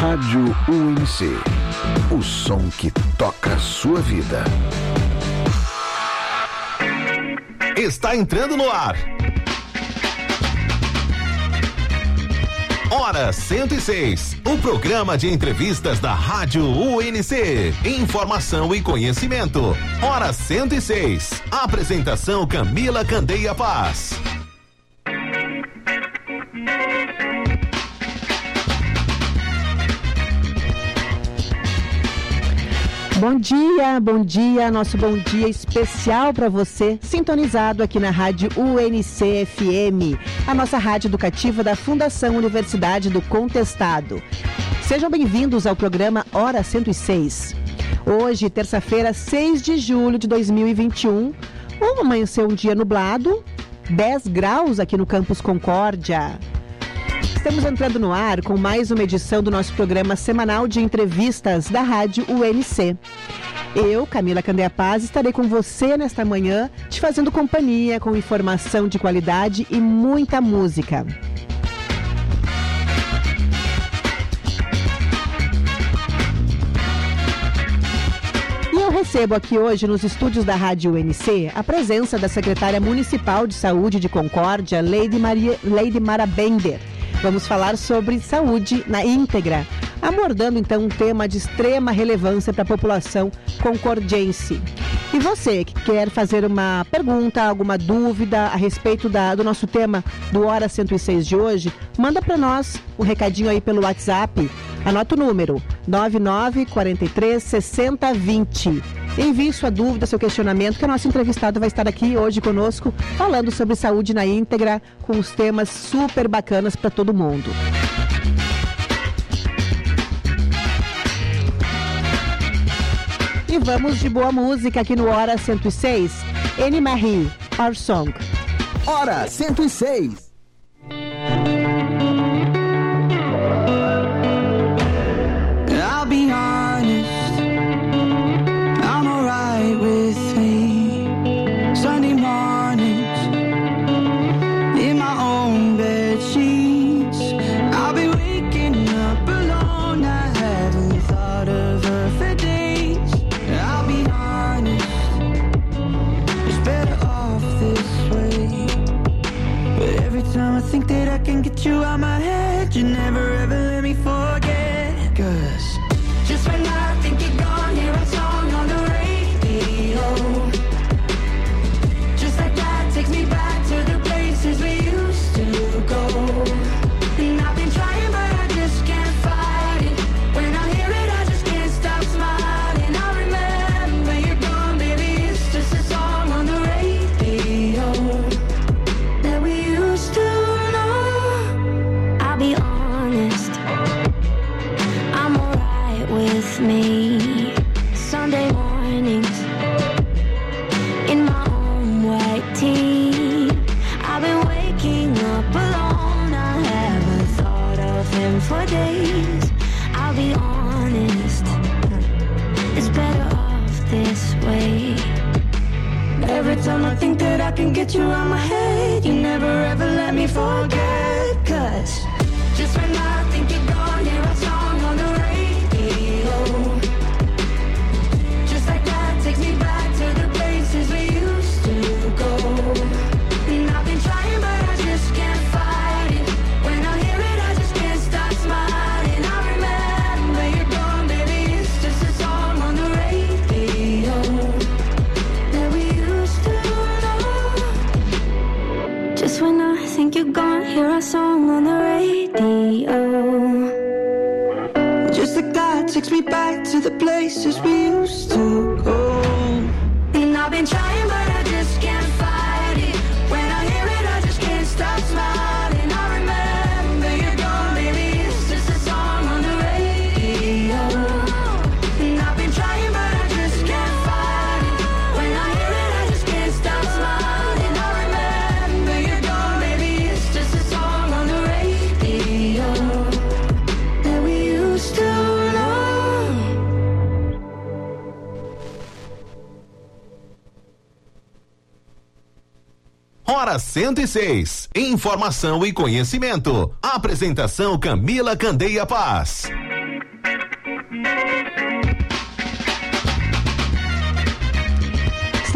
Rádio UNC. O som que toca a sua vida. Está entrando no ar. Hora 106, o programa de entrevistas da Rádio UNC. Informação e conhecimento. Hora 106. Apresentação Camila Candeia Paz. Bom dia, bom dia, nosso bom dia especial para você, sintonizado aqui na Rádio UNC FM, a nossa rádio educativa da Fundação Universidade do Contestado. Sejam bem-vindos ao programa Hora 106. Hoje, terça-feira, 6 de julho de 2021, amanheceu um dia nublado, 10 graus aqui no Campus Concórdia. Estamos entrando no ar com mais uma edição do nosso programa semanal de entrevistas da Rádio UNC. Eu, Camila Candeia Paz, estarei com você nesta manhã, te fazendo companhia com informação de qualidade e muita música. E recebo aqui hoje nos estúdios da Rádio UNC a presença da secretária municipal de saúde de Concórdia, Lady, Maria, Lady Mara Bender Vamos falar sobre saúde na íntegra, abordando então um tema de extrema relevância para a população concordiense. E você que quer fazer uma pergunta, alguma dúvida a respeito da, do nosso tema do Hora 106 de hoje, manda para nós um recadinho aí pelo WhatsApp. Anota o número 9943 6020. Envie sua dúvida, seu questionamento, que o nosso entrevistado vai estar aqui hoje conosco falando sobre saúde na íntegra, com os temas super bacanas para todo mundo. E vamos de boa música aqui no Hora 106. Anne Marie, Our Song. Hora 106. 106. Informação e conhecimento. Apresentação Camila Candeia Paz.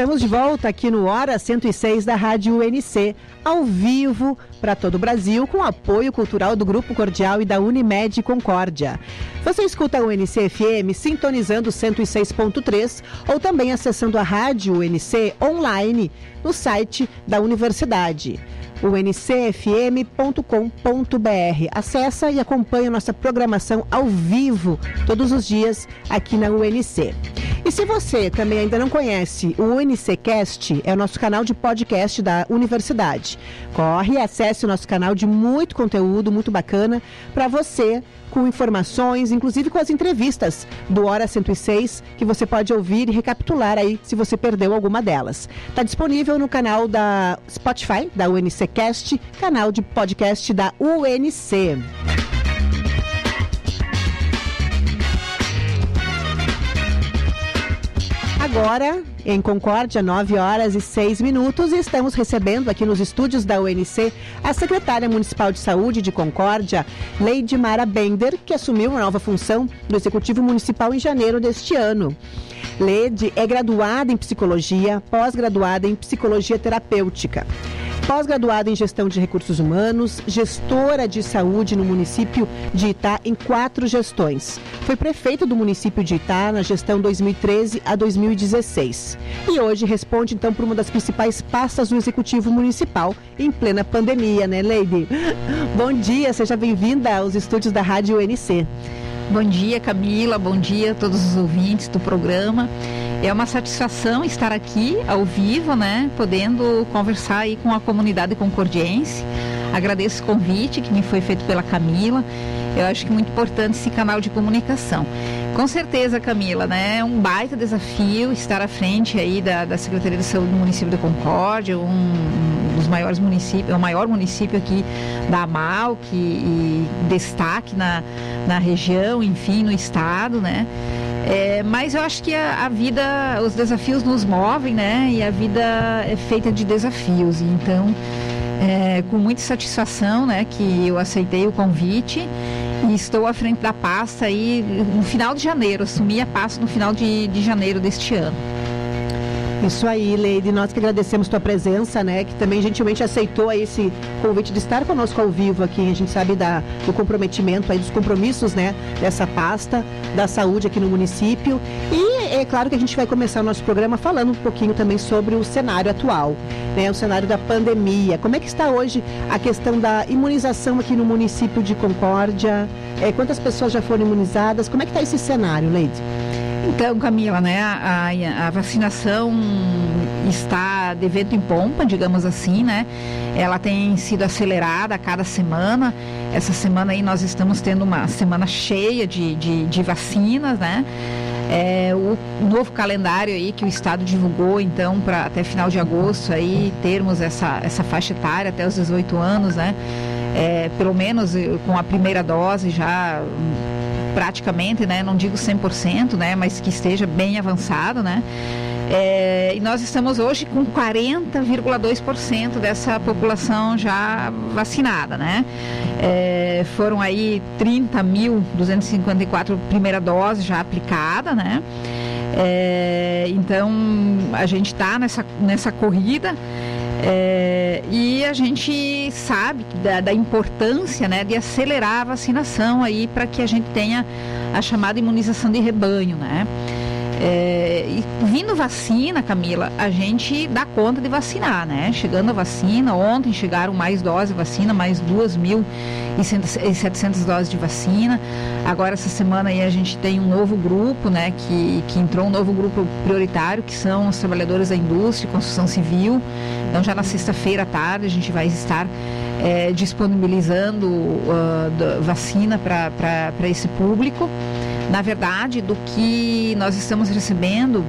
Estamos de volta aqui no Hora 106 da Rádio UNC, ao vivo para todo o Brasil, com apoio cultural do Grupo Cordial e da Unimed Concórdia. Você escuta a UNC FM sintonizando 106.3 ou também acessando a Rádio UNC online no site da universidade uncfm.com.br. Acesse e acompanhe nossa programação ao vivo todos os dias aqui na UNC. E se você também ainda não conhece o UNCcast, é o nosso canal de podcast da universidade. Corre e acesse o nosso canal de muito conteúdo, muito bacana, para você com informações, inclusive com as entrevistas do Hora 106, que você pode ouvir e recapitular aí se você perdeu alguma delas. Está disponível no canal da Spotify, da UNCcast, canal de podcast da UNC. Agora, em Concórdia, 9 horas e 6 minutos, e estamos recebendo aqui nos estúdios da UNC a secretária municipal de saúde de Concórdia, Leide Mara Bender, que assumiu uma nova função no Executivo Municipal em janeiro deste ano. Leide é graduada em psicologia, pós-graduada em psicologia terapêutica pós-graduada em gestão de recursos humanos, gestora de saúde no município de Itá em quatro gestões. Foi prefeita do município de Itá na gestão 2013 a 2016. E hoje responde então por uma das principais pastas do executivo municipal em plena pandemia, né, Lady? Bom dia, seja bem-vinda aos estúdios da Rádio UNC. Bom dia, Camila. Bom dia a todos os ouvintes do programa. É uma satisfação estar aqui ao vivo, né? Podendo conversar aí com a comunidade concordiense. Agradeço o convite que me foi feito pela Camila. Eu acho que é muito importante esse canal de comunicação. Com certeza, Camila, né? É um baita desafio estar à frente aí da, da Secretaria de Saúde do município de Concórdia, um, dos maiores municípios, é o maior município aqui da AMAL, que destaque na, na região, enfim, no estado, né? É, mas eu acho que a, a, vida, os desafios nos movem, né? E a vida é feita de desafios. Então, é, com muita satisfação, né? Que eu aceitei o convite e estou à frente da pasta aí no final de janeiro. Assumi a pasta no final de, de janeiro deste ano. Isso aí, Leide. Nós que agradecemos tua presença, né? Que também gentilmente aceitou esse convite de estar conosco ao vivo aqui. A gente sabe da, do comprometimento aí, dos compromissos, né? Dessa pasta da saúde aqui no município. E é claro que a gente vai começar o nosso programa falando um pouquinho também sobre o cenário atual, né? O cenário da pandemia. Como é que está hoje a questão da imunização aqui no município de Concórdia? É, quantas pessoas já foram imunizadas? Como é que está esse cenário, Leide? Então, Camila, né, a, a, vacinação está de vento em pompa, digamos assim, né? Ela tem sido acelerada a cada semana. Essa semana aí nós estamos tendo uma semana cheia de, de, de vacinas, né? É, o novo calendário aí que o Estado divulgou, então, para até final de agosto aí termos essa, essa faixa etária até os 18 anos, né? É, pelo menos eh, com a primeira dose já praticamente, né, não digo 100%, né, mas que esteja bem avançado, né, é, e nós estamos hoje com 40,2% dessa população já vacinada, né? É, foram aí 30.254 primeira dose já aplicada, né? É, então a gente está nessa, nessa corrida. É, e a gente sabe da, da, importância né, de acelerar a vacinação aí para que a gente tenha a chamada imunização de rebanho, né? É, e vindo vacina, Camila, a gente dá conta de vacinar, né? Chegando a vacina, ontem chegaram mais doses de vacina, mais 2.700 doses de vacina. Agora, essa semana aí, a gente tem um novo grupo, né? Que, que entrou um novo grupo prioritário, que são os trabalhadores da indústria e construção civil. Então, já na sexta-feira à tarde, a gente vai estar é, disponibilizando uh, vacina para esse público. Na verdade, do que nós estamos recebendo,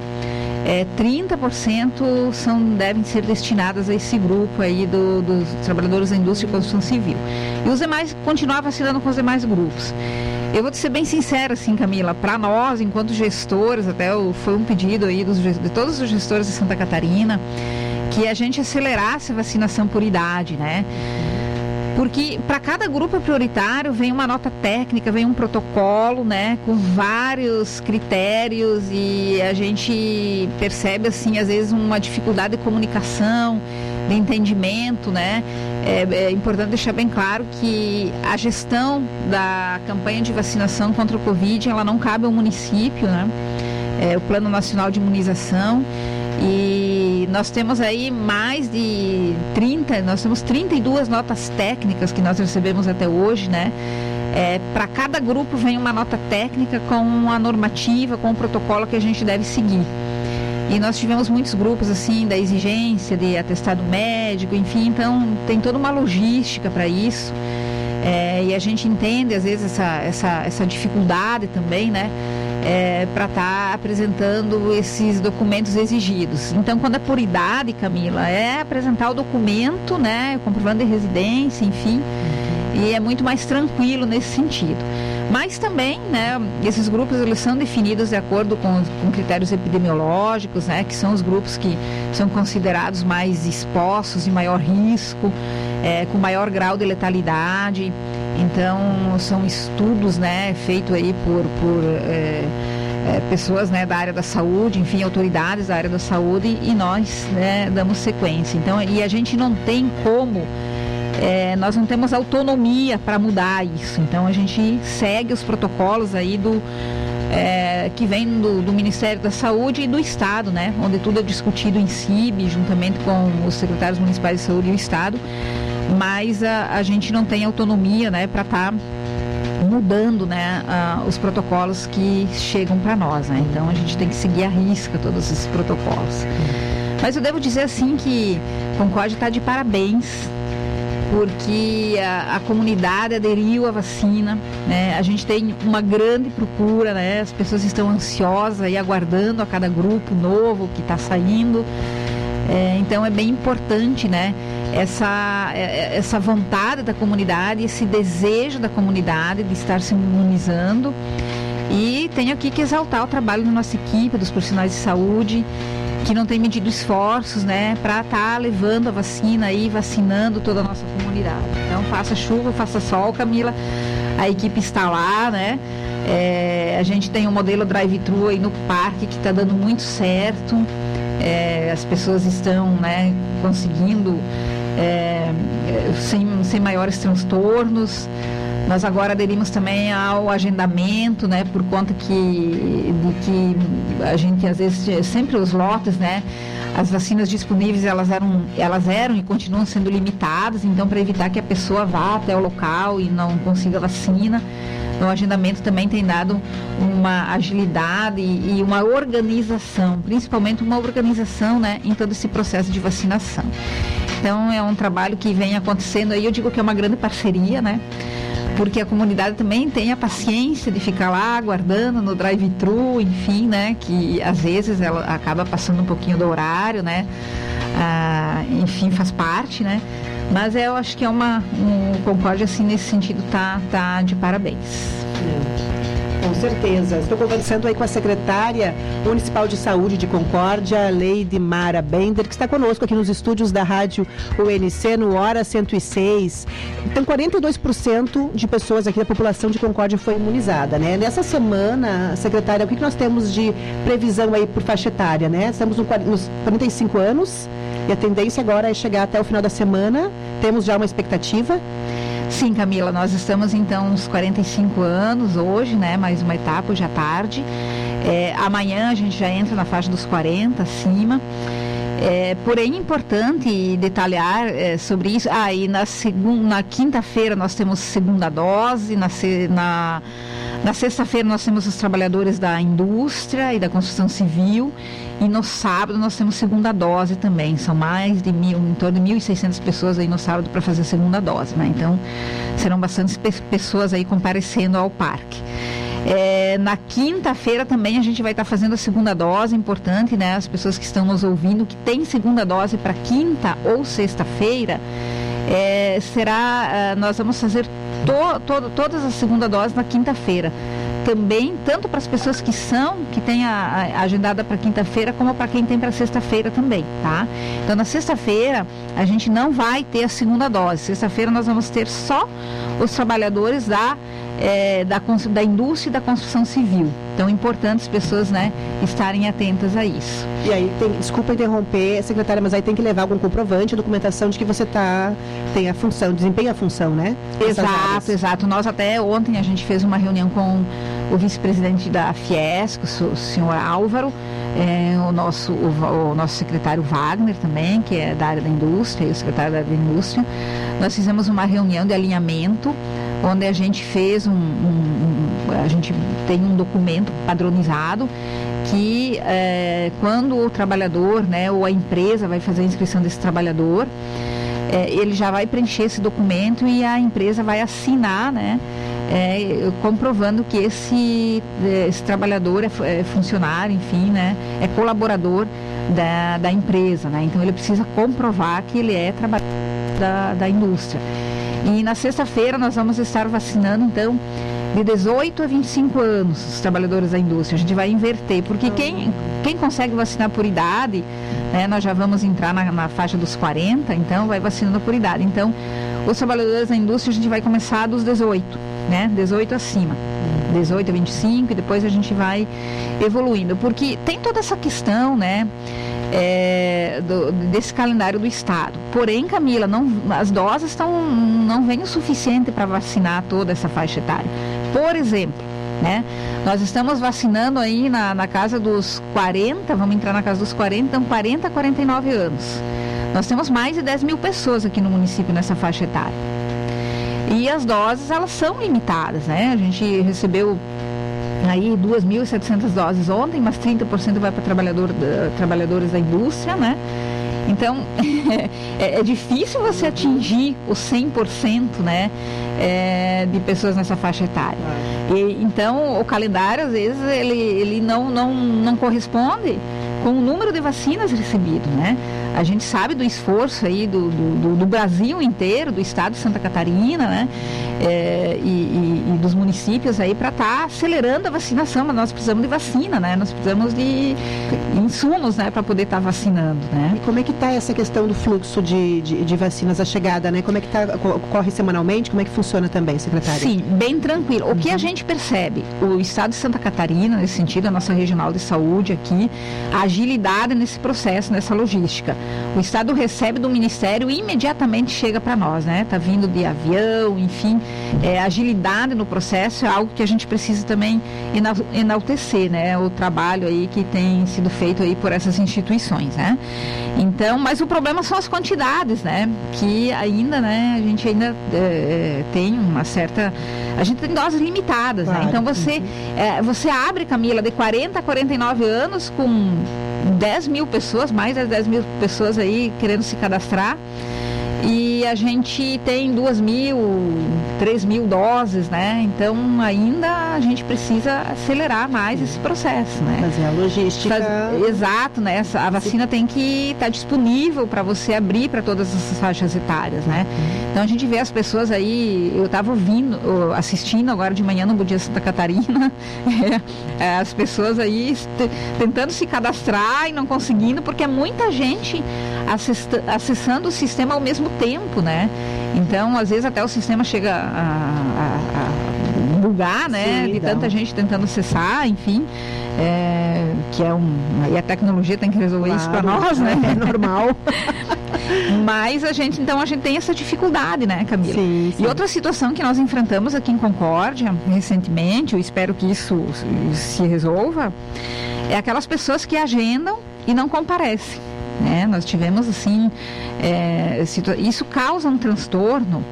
é, 30% são, devem ser destinadas a esse grupo aí do, dos trabalhadores da indústria e construção civil. E os demais continuar vacinando com os demais grupos. Eu vou ser bem sincera, assim, Camila, para nós, enquanto gestores, até foi um pedido aí dos, de todos os gestores de Santa Catarina, que a gente acelerasse a vacinação por idade, né? Porque para cada grupo prioritário vem uma nota técnica, vem um protocolo, né, com vários critérios e a gente percebe assim às vezes uma dificuldade de comunicação, de entendimento, né? É, é importante deixar bem claro que a gestão da campanha de vacinação contra o Covid ela não cabe ao município, né? É, o Plano Nacional de Imunização e nós temos aí mais de 30, nós temos 32 notas técnicas que nós recebemos até hoje, né? É, Para cada grupo vem uma nota técnica com a normativa, com o protocolo que a gente deve seguir. E nós tivemos muitos grupos assim da exigência de atestado médico, enfim, então tem toda uma logística para isso. É, e a gente entende às vezes essa, essa, essa dificuldade também, né? É, para estar tá apresentando esses documentos exigidos. Então, quando é por idade, Camila, é apresentar o documento, né, comprovando de residência, enfim, e é muito mais tranquilo nesse sentido. Mas também, né, esses grupos eles são definidos de acordo com, com critérios epidemiológicos, né, que são os grupos que são considerados mais expostos e maior risco, é, com maior grau de letalidade. Então, são estudos, né, feitos aí por, por é, é, pessoas né, da área da saúde, enfim, autoridades da área da saúde e nós né, damos sequência. Então, e a gente não tem como é, nós não temos autonomia para mudar isso. Então a gente segue os protocolos aí do é, que vem do, do, Ministério da Saúde e do Estado, né? Onde tudo é discutido em CIB, juntamente com os secretários municipais de saúde e o Estado. Mas a, a gente não tem autonomia, né, para estar tá mudando, né, os protocolos que chegam para nós, né? Então a gente tem que seguir a risca todos esses protocolos. Mas eu devo dizer assim que Concorde está de parabéns porque a, a, comunidade aderiu à vacina, né? A gente tem uma grande procura, né? As pessoas estão ansiosas e aguardando a cada grupo novo que está saindo. É, então é bem importante, né? Essa, é, é, essa vontade da comunidade, esse desejo da comunidade de estar se imunizando. E tenho aqui que exaltar o trabalho da nossa equipe, dos profissionais de saúde, que não tem medido esforços, né, para estar tá levando a vacina e vacinando toda a nossa comunidade. Então, faça chuva, faça sol, Camila, a equipe está lá, né? É, a gente tem um modelo drive-thru aí no parque que está dando muito certo. É, as pessoas estão, né, conseguindo é, sem, sem maiores transtornos. Nós agora aderimos também ao agendamento, né, por conta que, de que a gente às vezes sempre os lotes, né, as vacinas disponíveis elas eram, elas eram e continuam sendo limitadas, então para evitar que a pessoa vá até o local e não consiga vacina, o agendamento também tem dado uma agilidade e, e uma organização, principalmente uma organização, né, em todo esse processo de vacinação. Então é um trabalho que vem acontecendo aí, eu digo que é uma grande parceria, né? porque a comunidade também tem a paciência de ficar lá aguardando no drive-thru, enfim, né? Que às vezes ela acaba passando um pouquinho do horário, né? Ah, enfim, faz parte, né? Mas eu acho que é uma um assim nesse sentido tá tá de parabéns. Com certeza. Estou conversando aí com a secretária municipal de saúde de Concórdia, Leide Mara Bender, que está conosco aqui nos estúdios da rádio UNC no Hora 106. Então, 42% de pessoas aqui da população de Concórdia foi imunizada, né? Nessa semana, secretária, o que nós temos de previsão aí por faixa etária, né? Estamos nos 45 anos e a tendência agora é chegar até o final da semana. Temos já uma expectativa? Sim, Camila, nós estamos então uns 45 anos hoje, né? Mais uma etapa à tarde. É, amanhã a gente já entra na faixa dos 40 acima. É, porém, importante detalhar é, sobre isso. Ah, e na, segunda, na quinta-feira nós temos segunda dose, na, na, na sexta-feira nós temos os trabalhadores da indústria e da construção civil e no sábado nós temos segunda dose também. São mais de mil, em torno de 1.600 pessoas aí no sábado para fazer a segunda dose, né? Então, serão bastantes pe pessoas aí comparecendo ao parque. É, na quinta-feira também a gente vai estar fazendo a segunda dose, importante, né? As pessoas que estão nos ouvindo, que tem segunda dose para quinta ou sexta-feira, é, será, uh, nós vamos fazer to, to, todas as segunda doses na quinta-feira também, tanto para as pessoas que são, que tem a, a agendada para quinta-feira, como para quem tem para sexta-feira também, tá? Então, na sexta-feira, a gente não vai ter a segunda dose. Sexta-feira, nós vamos ter só os trabalhadores da é, da, da indústria e da construção civil. Então, é importante as pessoas né, estarem atentas a isso. E aí, tem, desculpa interromper, secretária, mas aí tem que levar algum comprovante, documentação de que você tá, tem a função, desempenha a função, né? Exato, exato. Nós até ontem a gente fez uma reunião com o vice-presidente da Fiesc, o senhor Álvaro, é, o, nosso, o, o, nosso secretário Wagner também, que é da área da indústria, e o secretário da área da indústria. Nós fizemos uma reunião de alinhamento onde a gente fez um, um, um a gente tem um documento padronizado que é, quando o trabalhador, né, ou a empresa vai fazer a inscrição desse trabalhador, é, ele já vai preencher esse documento e a empresa vai assinar, né, é, comprovando que esse, esse trabalhador é, é, funcionário, enfim, né, é colaborador da, da empresa, né, então ele precisa comprovar que ele é trabalhador da, da indústria. E na sexta-feira nós vamos estar vacinando, então, de 18 a 25 anos, os trabalhadores da indústria. A gente vai inverter, porque quem, quem consegue vacinar por idade, né, nós já vamos entrar na, na faixa dos 40, então vai vacinando por idade. Então, os trabalhadores da indústria a gente vai começar dos 18, né? 18 acima. 18 a 25 e depois a gente vai evoluindo. Porque tem toda essa questão, né? é, do, desse calendário do Estado. Porém, Camila, não, as doses estão, não vêm o suficiente para vacinar toda essa faixa etária. Por exemplo, né? Nós estamos vacinando aí na, na casa dos 40, vamos entrar na casa dos 40, então 40 a 49 anos. Nós temos mais de 10 mil pessoas aqui no município nessa faixa etária. E as doses, elas são limitadas, né? A gente recebeu aí 2.700 doses ontem, mas 30% vai para trabalhador, trabalhadores da indústria, né? Então, é, é, difícil você atingir o 100% né, é, de pessoas nessa faixa etária. E, então, o calendário, às vezes, ele, ele não, não, não corresponde com o número de vacinas recebido, né? A gente sabe do esforço aí do, do, do Brasil inteiro, do estado de Santa Catarina, né? É, e, e, e, dos municípios aí para estar tá acelerando a vacinação, mas nós precisamos de vacina, né? Nós precisamos de insumos, né, para poder estar tá vacinando, né? E como é que está essa questão do fluxo de, de, de, vacinas, a chegada, né? Como é que tá, corre semanalmente? Como é que funciona também, secretária? Sim, bem tranquilo. O que a gente percebe, o estado de Santa Catarina, nesse sentido, a nossa regional de saúde aqui, a agilidade nesse processo, nessa logística. O Estado recebe do Ministério e imediatamente chega para nós, né? Está vindo de avião, enfim, é, agilidade no processo é algo que a gente precisa também enaltecer, né? O trabalho aí que tem sido feito aí por essas instituições, né? Então, mas o problema são as quantidades, né? Que ainda, né? A gente ainda é, é tem uma certa, a gente tem doses limitadas, né? claro. né? Então você, é, você abre, Camila, de 40 a 49 anos com 10 mil pessoas, mais de 10 mil pessoas aí querendo se cadastrar. E a gente tem duas mil, três mil doses, né? Então ainda a gente precisa acelerar mais esse processo, né? Fazer a logística. Faz... Exato, né? A vacina tem que estar tá disponível para você abrir para todas essas faixas etárias, né? Então a gente vê as pessoas aí, eu estava ouvindo, assistindo agora de manhã no Budia Santa Catarina, é, as pessoas aí tentando se cadastrar e não conseguindo, porque é muita gente acessando o sistema ao mesmo tempo, né? Então, às vezes até o sistema chega a, a, a bugar, né? Sim, de tanta gente tentando acessar, enfim. É, que é um. E a tecnologia tem que resolver claro, isso para nós, né? É normal. Mas a gente, então, a gente tem essa dificuldade, né, Camila? Sim, sim. E outra situação que nós enfrentamos aqui em Concórdia, recentemente, eu espero que isso se resolva, é aquelas pessoas que agendam e não comparecem. Né? Nós tivemos assim, é, isso causa um transtorno,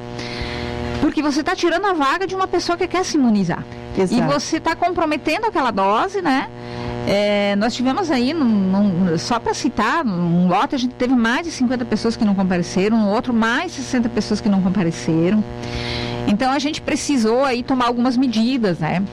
porque você está tirando a vaga de uma pessoa que quer se imunizar. Exato. E você está comprometendo aquela dose, né? É, nós tivemos aí, num, num, só para citar, um lote a gente teve mais de 50 pessoas que não compareceram, no outro mais de 60 pessoas que não compareceram. Então a gente precisou aí tomar algumas medidas, né?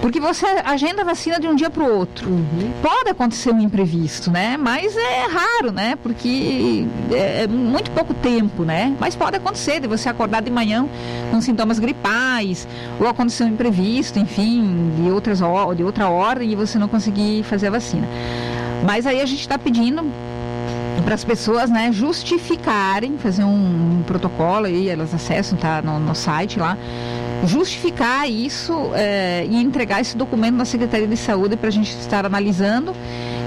Porque você agenda a vacina de um dia para o outro. Uhum. Pode acontecer um imprevisto, né? Mas é raro, né? Porque é muito pouco tempo, né? Mas pode acontecer de você acordar de manhã com sintomas gripais, ou acontecer um imprevisto, enfim, de, outras, de outra ordem e você não conseguir fazer a vacina. Mas aí a gente está pedindo para as pessoas né, justificarem, fazer um, um, protocolo aí, elas acessam, tá no, no site lá, justificar isso é, e entregar esse documento na Secretaria de Saúde para a gente estar analisando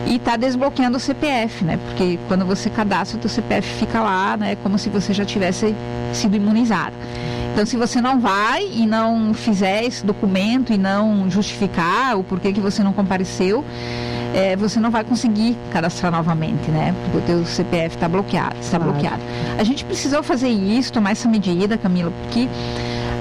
e tá desbloqueando o CPF, né? Porque quando você cadastra o seu CPF fica lá, né? Como se você já tivesse sido imunizado. Então, se você não vai e não fizer esse documento e não justificar o porquê que você não compareceu, é, você não vai conseguir cadastrar novamente, né? Porque o teu CPF está bloqueado, está claro. bloqueado. A gente precisou fazer isso, tomar essa medida, Camila, porque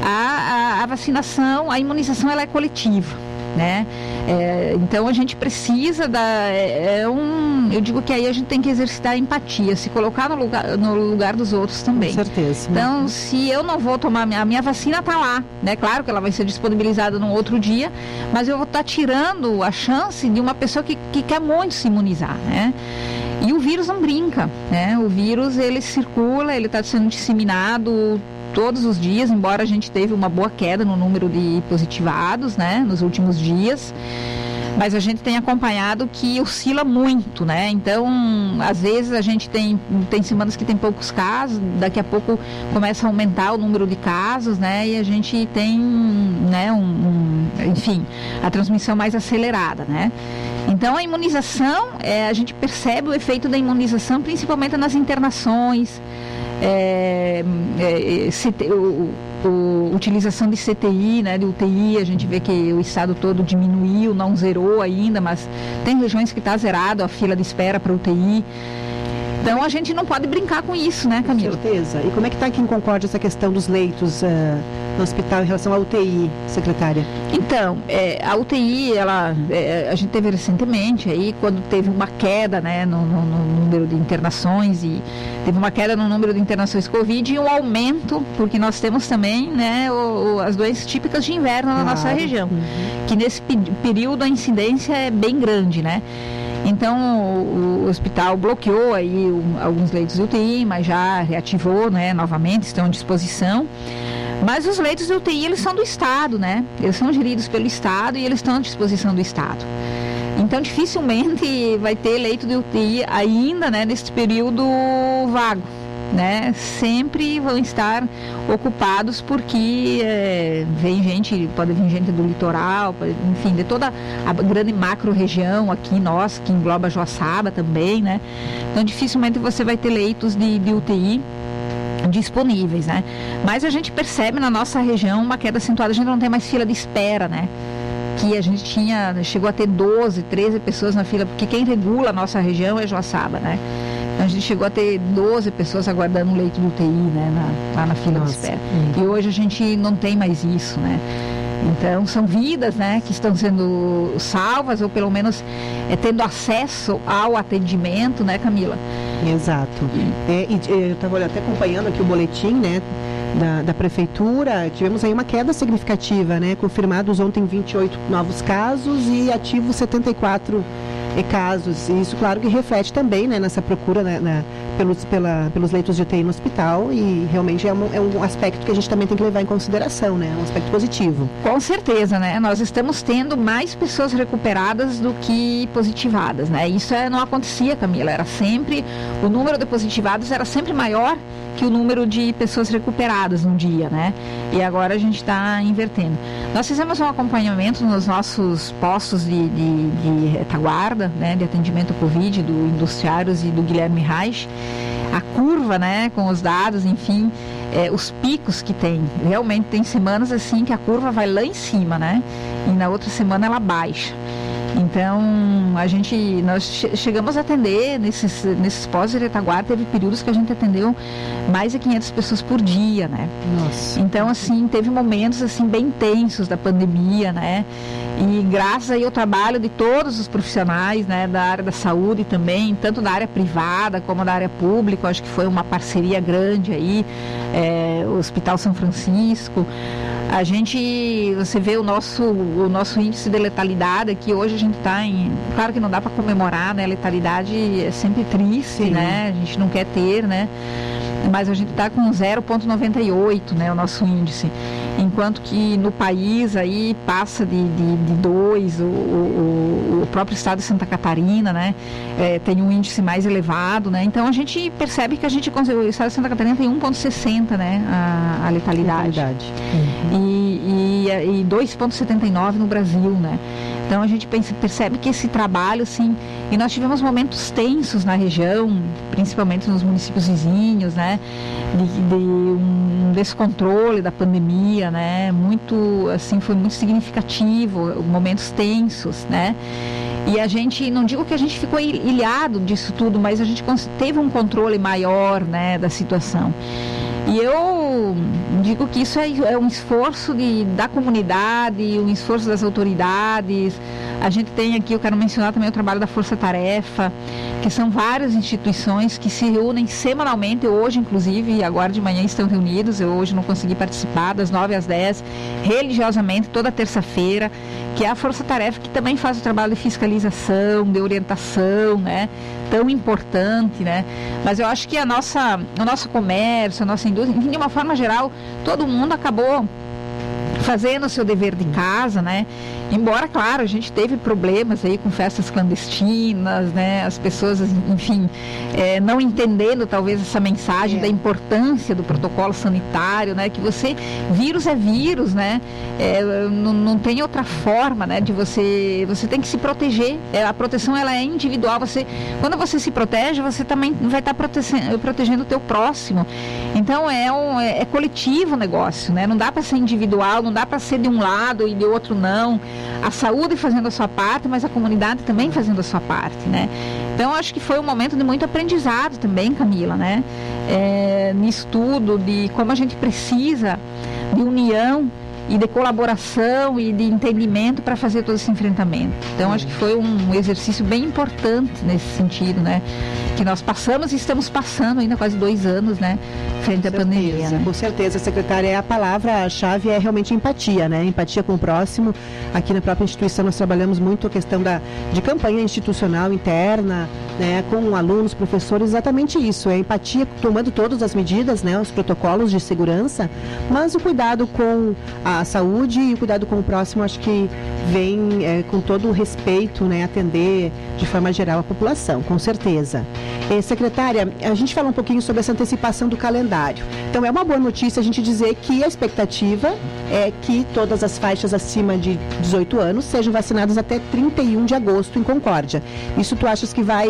a, a, vacinação, a imunização, ela é coletiva né? É, então a gente precisa da é, é, um, eu digo que aí a gente tem que exercitar a empatia, se colocar no lugar, no lugar dos outros também. Com certeza. Então, se eu não vou tomar a minha vacina tá lá, né? Claro que ela vai ser disponibilizada num outro dia, mas eu vou estar tá tirando a chance de uma pessoa que, que quer muito se imunizar, né? E o vírus não brinca, né? O vírus ele circula, ele está sendo disseminado todos os dias, embora a gente teve uma boa queda no número de positivados, né, nos últimos dias. Mas a gente tem acompanhado que oscila muito, né? Então, às vezes a gente tem, tem semanas que tem poucos casos, daqui a pouco começa a aumentar o número de casos, né? E a gente tem, né, um, um enfim, a transmissão mais acelerada, né? Então a imunização, é, a gente percebe o efeito da imunização principalmente nas internações, é, é, é o, o, utilização de CTI, né, de UTI, a gente vê que o estado todo diminuiu, não zerou ainda, mas tem regiões que está zerado a fila de espera para UTI. Então a gente não pode brincar com isso, né, Camila? Com certeza. E como é que está aqui em Concórdia essa questão dos leitos uh, no hospital em relação à UTI, secretária? Então, é, a UTI, ela, é, a gente teve recentemente aí, quando teve uma queda, né, no, no, no, número de internações e teve uma queda no número de internações Covid e um aumento, porque nós temos também, né, o, o, as doenças típicas de inverno na nossa região, uhum. que nesse período a incidência é bem grande, né? Então o, hospital bloqueou aí alguns leitos de UTI, mas já reativou, né, novamente, estão à disposição. Mas os leitos de UTI eles são do Estado, né? Eles são geridos pelo Estado e eles estão à disposição do Estado. Então dificilmente vai ter leito de UTI ainda, né, nesse período vago né, sempre vão estar ocupados porque é, vem gente, pode vir gente do litoral, pode, enfim, de toda a grande macro região aqui, nós, que engloba Joaçaba também, né? Então dificilmente você vai ter leitos de, de UTI disponíveis, né? Mas a gente percebe na nossa região uma queda acentuada, a gente não tem mais fila de espera, né? que a gente tinha, chegou a ter 12, 13 pessoas na fila, porque quem regula a nossa região é Joaçaba, né? A gente chegou a ter 12 pessoas aguardando um leito do UTI, né, na, lá na fila Nossa. de espera. Hum. E hoje a gente não tem mais isso, né? Então são vidas, né, que estão sendo salvas ou pelo menos é, tendo acesso ao atendimento, né, Camila? Exato. É, eu estava até acompanhando aqui o boletim, né, da, da, prefeitura, tivemos aí uma queda significativa, né? Confirmados ontem 28 novos casos e ativos 74 e casos. E isso, claro, que reflete também né, nessa procura né, na, pelos, pela, pelos leitos de UTI no hospital e realmente é um, é um aspecto que a gente também tem que levar em consideração, né? Um aspecto positivo. Com certeza, né? Nós estamos tendo mais pessoas recuperadas do que positivadas, né? Isso é, não acontecia, Camila. Era sempre, o número de positivados era sempre maior que o número de pessoas recuperadas num dia, né? E agora a gente está invertendo. Nós fizemos um acompanhamento nos nossos postos de, de, de retaguarda, né, de atendimento Covid, do Industriários e do Guilherme Reich, a curva, né, com os dados, enfim, é, os picos que tem. Realmente tem semanas assim que a curva vai lá em cima, né? E na outra semana ela baixa. Então, a gente, nós chegamos a atender nesses, nesses pós de retaguarda, teve períodos que a gente atendeu mais de 500 pessoas por dia, né? Nossa. Então, assim, teve momentos, assim, bem tensos da pandemia, né? E graças aí ao trabalho de todos os profissionais, né, da área da saúde também, tanto da área privada como da área pública, acho que foi uma parceria grande aí, é, o Hospital São Francisco, A gente, você vê o nosso, o nosso índice de letalidade aqui hoje gente está em, claro que não dá para comemorar, né? A letalidade é sempre triste, Sim. né? A gente não quer ter, né? Mas a gente está com 0,98, né? O nosso índice, enquanto que no país aí passa de 2, de, de dois, o, o, o próprio estado de Santa Catarina, né? É, tem um índice mais elevado, né? Então a gente percebe que a gente conseguiu, o estado de Santa Catarina tem 1,60, né? A, a letalidade Verdade. e, e, e 2,79 no Brasil, né? Então a gente pensa, percebe que esse trabalho, assim, e nós tivemos momentos tensos na região, principalmente nos municípios vizinhos, né? De, de um descontrole da pandemia, né? Muito, assim, foi muito significativo, momentos tensos, né? E a gente, não digo que a gente ficou il- ilhado disso tudo, mas a gente teve um controle maior, né, da situação. E eu digo que isso é, é um esforço de, da comunidade, um esforço das autoridades. A gente tem aqui, eu quero mencionar também o trabalho da Força Tarefa, que são várias instituições que se reúnem semanalmente, hoje inclusive, agora de manhã estão reunidos, eu hoje não consegui participar, das 9 às 10, religiosamente, toda terça-feira, que é a Força Tarefa que também faz o trabalho de fiscalização, de orientação, né? Tão importante, né? Mas eu acho que a nossa, o nosso comércio, a nossa indústria, de uma forma geral, todo mundo acabou fazendo o seu dever de casa, né? Embora, claro, a gente teve problemas aí com festas clandestinas, né? As pessoas, enfim, eh, não entendendo talvez essa mensagem É. da importância do protocolo sanitário, né? Que você, vírus é vírus, né? Eh, não, não tem outra forma, né? De você, você tem que se proteger. Eh, a proteção ela é individual. Você, quando você se protege, você também vai estar protegendo, protegendo o teu próximo. Então é um, é, é coletivo o negócio, né? Não dá para ser individual, não dá para ser de um lado e de outro não. A saúde fazendo a sua parte, mas a comunidade também fazendo a sua parte, né? Então acho que foi um momento de muito aprendizado também, Camila, né? É, nisso tudo, de como a gente precisa de união e de colaboração e de entendimento para fazer todo esse enfrentamento. Então acho que foi um exercício bem importante nesse sentido, né? Que nós passamos e estamos passando ainda quase dois anos, né? Frente à pandemia, né? Com certeza, secretária, é a palavra-chave é realmente empatia, né? Empatia com o próximo. Aqui na própria instituição nós trabalhamos muito a questão da, de campanha institucional interna, né? Com alunos, professores, exatamente isso. É empatia, tomando todas as medidas, né? Os protocolos de segurança, mas o cuidado com a saúde e o cuidado com o próximo, acho que vem é, com todo o respeito, né? Atender de forma geral a população, com certeza. Eh, secretária, a gente falou um pouquinho sobre essa antecipação do calendário. Então é uma boa notícia a gente dizer que a expectativa é que todas as faixas acima de 18 anos sejam vacinadas até 31 de agosto em Concórdia. Isso tu achas que vai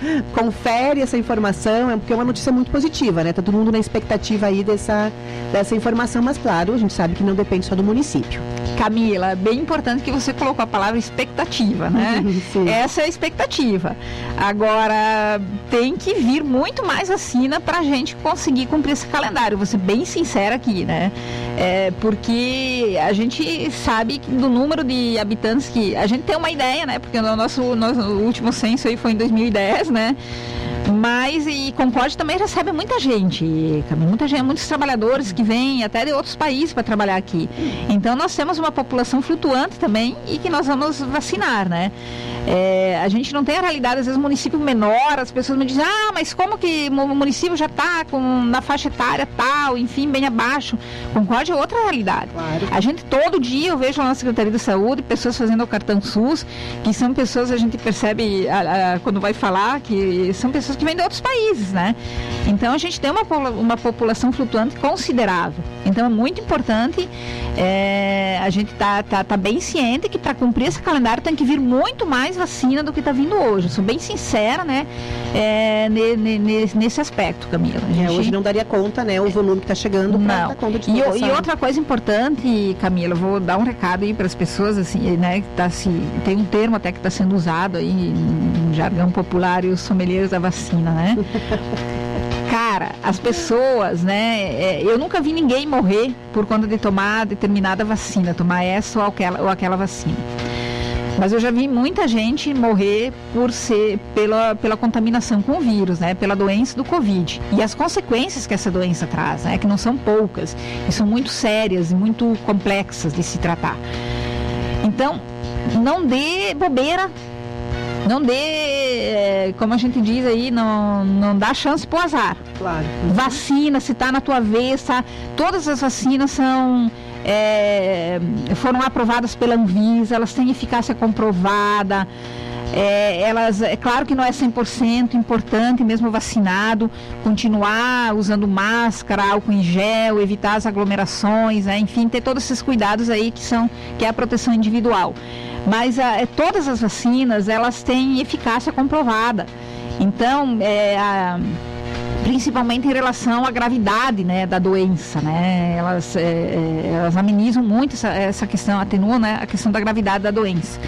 confere essa informação? É porque é uma notícia muito positiva, né? Tá todo mundo na expectativa aí dessa dessa informação, mas claro, a gente sabe que não depende só do município. Camila, bem importante que você colocou a palavra expectativa, né? Essa é a expectativa. Agora, tem que vir muito mais vacina para a gente conseguir cumprir esse calendário. Vou ser bem sincera aqui, né? É, porque a gente sabe do número de habitantes que. A gente tem uma ideia, né? Porque o nosso, nosso último censo aí foi em 2010, né? Mas e Concorde também recebe muita gente, muita gente, muitos trabalhadores que vêm até de outros países para trabalhar aqui. Então nós temos uma população flutuante também e que nós vamos vacinar, né? É, a gente não tem a realidade, às vezes município menor, as pessoas me dizem, ah, mas como que o município já está na faixa etária tal, enfim, bem abaixo. Concorde é outra realidade. Claro. A gente todo dia eu vejo lá na Secretaria de Saúde pessoas fazendo o cartão SUS, que são pessoas a gente percebe a- a- quando vai falar que são pessoas que vêm de outros países, né? Então a gente tem uma, uma população flutuante considerável. Então é muito importante é, a gente tá, tá, tá bem ciente que para cumprir esse calendário tem que vir muito mais vacina do que está vindo hoje. Eu sou bem sincera, né? É, ne- ne- ne- nesse aspecto, Camila. É, gente- hoje não daria conta, né? O volume que está chegando para não. dar conta de E, e outra coisa importante, Camila, vou dar um recado aí para as pessoas, assim, né? Que tá se, tem um termo até que está sendo usado aí no jargão popular e os sommeliers da vacina, né? Cara, as pessoas, né? é, eu nunca vi ninguém morrer por conta de tomar determinada vacina, tomar essa ou aquela, ou aquela vacina. Mas eu já vi muita gente morrer por ser pela, pela contaminação com o vírus, né? Pela doença do Covid. E as consequências que essa doença traz, né? Que não são poucas e são muito sérias e muito complexas de se tratar. Então, não dê bobeira não dê, é, como a gente diz aí, não, não dá chance pro azar. Claro. Vacina, se tá na tua vez, tá? Todas as vacinas são. é, foram aprovadas pela Anvisa, elas têm eficácia comprovada. É, elas, é claro que não é 100% importante, mesmo vacinado, continuar usando máscara, álcool em gel, evitar as aglomerações, né? enfim, ter todos esses cuidados aí que são que é a proteção individual. Mas ah, é, todas as vacinas elas têm eficácia comprovada. Então, é, a- principalmente em relação à gravidade né, da doença, né? Elas, é, é, elas amenizam muito essa, essa questão, atenuam né, a questão da gravidade da doença.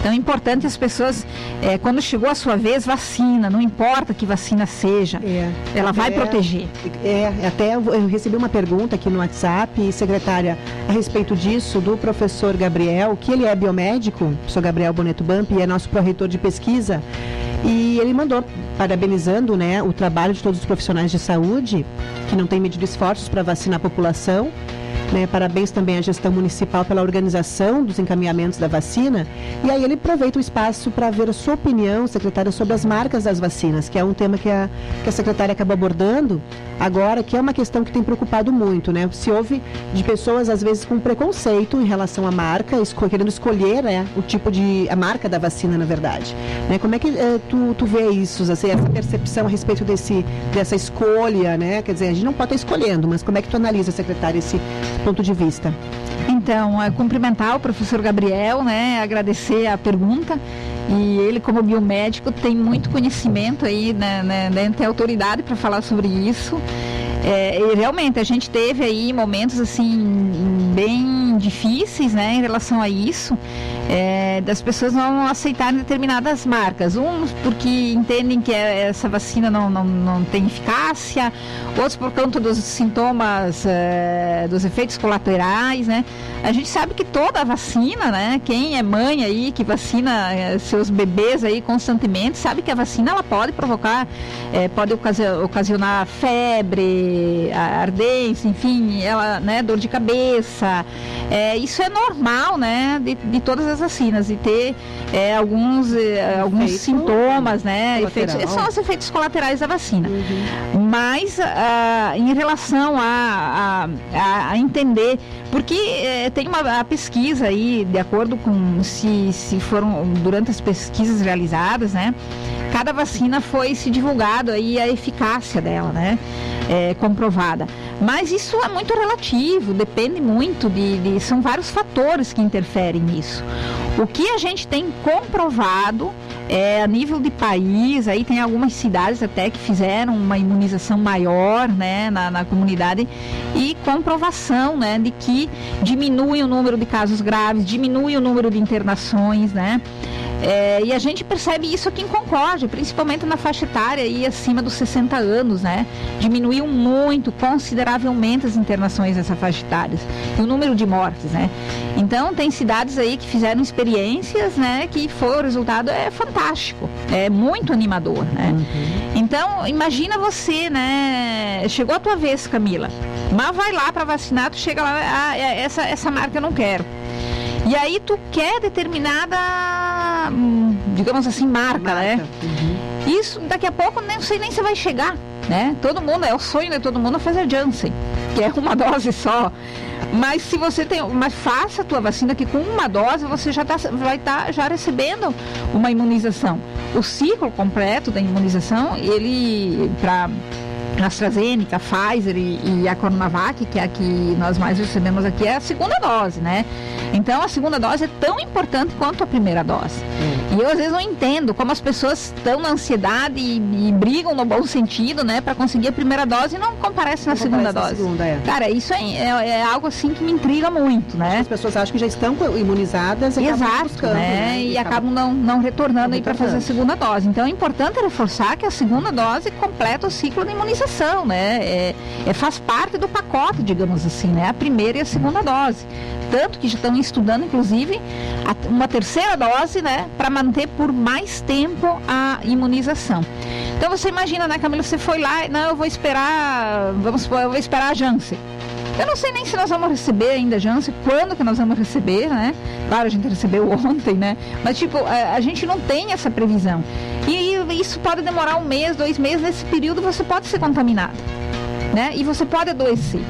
Então é importante as pessoas, é, quando chegou a sua vez, vacina, não importa que vacina seja, É. ela vai Até- proteger. É, até eu recebi uma pergunta aqui no WhatsApp, secretária, a respeito disso, do professor Gabriel, que ele é biomédico, professor Gabriel Boneto Bamp, e é nosso pró-reitor de pesquisa, e ele mandou parabenizando né, o trabalho de todos os profissionais de saúde, que não têm medido esforços para vacinar a população. Né, parabéns também à gestão municipal pela organização dos encaminhamentos da vacina. E aí ele aproveita o espaço para ver a sua opinião, secretária, sobre as marcas das vacinas, que é um tema que a, que a secretária acabou abordando agora, que é uma questão que tem preocupado muito, né? Se houve de pessoas, às vezes, com preconceito em relação à marca, esco- querendo escolher né, o tipo de. a marca da vacina, na verdade. Né? Como é que eh, tu, tu vê isso, assim, essa percepção a respeito desse, dessa escolha, né? Quer dizer, a gente não pode estar escolhendo, mas como é que tu analisa, secretária, esse ponto de vista? Então, é, cumprimentar o professor Gabriel, né, agradecer a pergunta. E ele, como biomédico, tem muito conhecimento aí, né, né, né, tem autoridade para falar sobre isso. É, e realmente, a gente teve aí momentos, assim, bem difíceis, né, em relação a isso, é, das pessoas não aceitarem determinadas marcas. Uns porque entendem que é- essa vacina não, não, não tem eficácia, outros por conta dos sintomas, é, dos efeitos colaterais, né? A gente sabe que toda vacina, né? Quem é mãe aí, que vacina é, seus bebês aí constantemente, sabe que a vacina ela pode provocar, é, pode ocasi- ocasionar febre, ardência, enfim, ela, né, dor de cabeça. É, isso é normal, né, de, de todas as vacinas e ter é, alguns, é, alguns Efeito sintomas, né, efeitos, são os efeitos colaterais da vacina. Mas ah, em relação a, a- a entender, porque eh, tem uma a pesquisa aí, de acordo com se, se foram durante as pesquisas realizadas, né? Cada vacina foi se divulgado aí a eficácia dela, né? eh, comprovada. Mas isso é muito relativo, depende muito de, de- são vários fatores que interferem nisso. O que a gente tem comprovado é, a nível de país, aí tem algumas cidades até que fizeram uma imunização maior né, na, na comunidade e comprovação né, de que diminui o número de casos graves, diminui o número de internações, né? É, e a gente percebe isso aqui em Concórdia, principalmente na faixa etária aí acima dos 60 anos, né? Diminuiu muito, consideravelmente as internações nessa faixa etária e o número de mortes, né? Então tem cidades aí que fizeram experiências, né? Que foi o resultado é fantástico, é muito animador, né? Então imagina você, né? Chegou a tua vez, Camila, mas vai lá para vacinar, tu chega lá, ah, é- essa essa marca eu não quero. E aí tu quer determinada, hum, digamos assim, marca, né? Uhum. Isso daqui a pouco nem sei nem se vai chegar, né? Todo mundo, é o sonho de todo mundo fazer Janssen, que é uma dose só. Mas se você tem, mas faça a tua vacina que com uma dose você já tá, vai estar já recebendo uma imunização. O ciclo completo da imunização, ele para AstraZeneca, Pfizer e, e a Coronavac, que é a que nós mais recebemos aqui, é a segunda dose, né? Então a segunda dose é tão importante quanto a primeira dose. E eu às vezes não entendo como as pessoas estão na ansiedade e, e brigam no bom sentido, né, para conseguir a primeira dose e não comparecem na Não segunda comparece na dose. segunda, é. Cara, isso é, é- é algo assim que me intriga muito, né? As pessoas acham que já estão imunizadas e acabam Exato, buscando, né? E acabam não, não retornando Não aí para fazer a segunda dose. Então é importante reforçar que a segunda dose completa o ciclo de imunização, né? É, é- faz parte do pacote, digamos assim, né? A primeira e a segunda dose. Tanto que já estão estudando, inclusive, a- uma terceira dose, né? Para manter por mais tempo a imunização. Então você imagina, né, Camila? Você foi lá, não, eu vou esperar, vamos eu vou esperar a Janssen. Eu não sei nem se nós vamos receber ainda, Janssen, quando que nós vamos receber, né? Claro, a gente recebeu ontem, né? Mas, tipo, a, a gente não tem essa previsão. E, e isso pode demorar um mês, dois meses. Nesse período você pode ser contaminado, né? E você pode adoecer.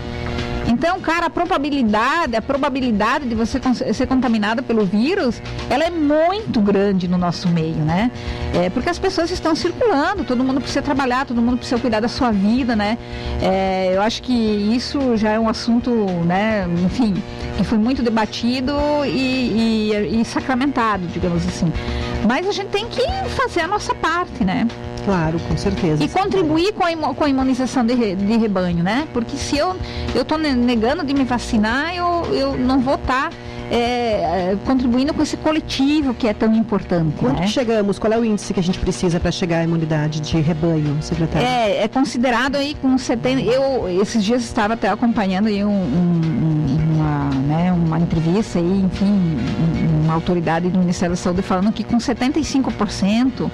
Então, cara, a probabilidade, a probabilidade de você ser contaminado pelo vírus, ela é muito grande no nosso meio, né? É, porque as pessoas estão circulando, todo mundo precisa trabalhar, todo mundo precisa cuidar da sua vida, né? É, eu acho que isso já é um assunto, né, enfim, que foi muito debatido e, e- e sacramentado, digamos assim. Mas a gente tem que fazer a nossa parte, né? Claro, com certeza. E contribuir com a, com a imunização de, re- de rebanho, né? Porque se eu estou negando de me vacinar, eu, eu não vou estar contribuindo com esse coletivo que é tão importante. Quanto né? que chegamos? Qual é o índice que a gente precisa para chegar à imunidade de rebanho, secretário? É, é considerado aí com 70. Eu esses dias estava até acompanhando aí um- um- um- uma, né, uma entrevista aí, enfim, um- uma autoridade do Ministério da Saúde falando que com 75%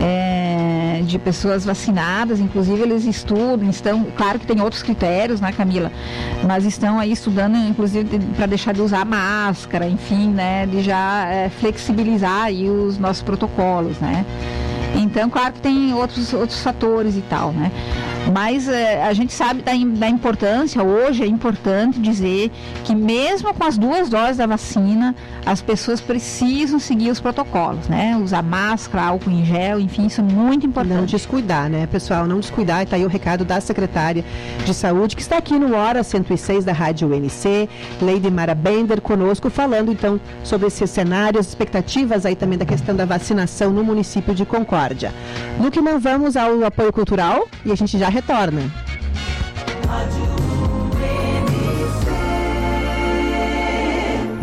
é, de pessoas vacinadas, inclusive eles estudam, estão, claro que tem outros critérios, né, Camila? Mas estão aí estudando, inclusive, para deixar de usar máscara, enfim, né, de já é, flexibilizar aí os nossos protocolos, né? Então, claro que tem outros, outros fatores e tal, né? Mas eh, a gente sabe da, da importância, hoje é importante dizer que mesmo com as duas doses da vacina, as pessoas precisam seguir os protocolos, né? Usar máscara, álcool em gel, enfim, isso é muito Não importante. descuidar, né, pessoal? Não descuidar. E tá aí o recado da secretária de Saúde, que está aqui no Hora 106 da Rádio UNC, Lady Mara Bender, conosco, falando então sobre esses cenários, expectativas aí também da questão da vacinação no município de Concórdia. Que não vamos ao apoio cultural e a gente já retorna.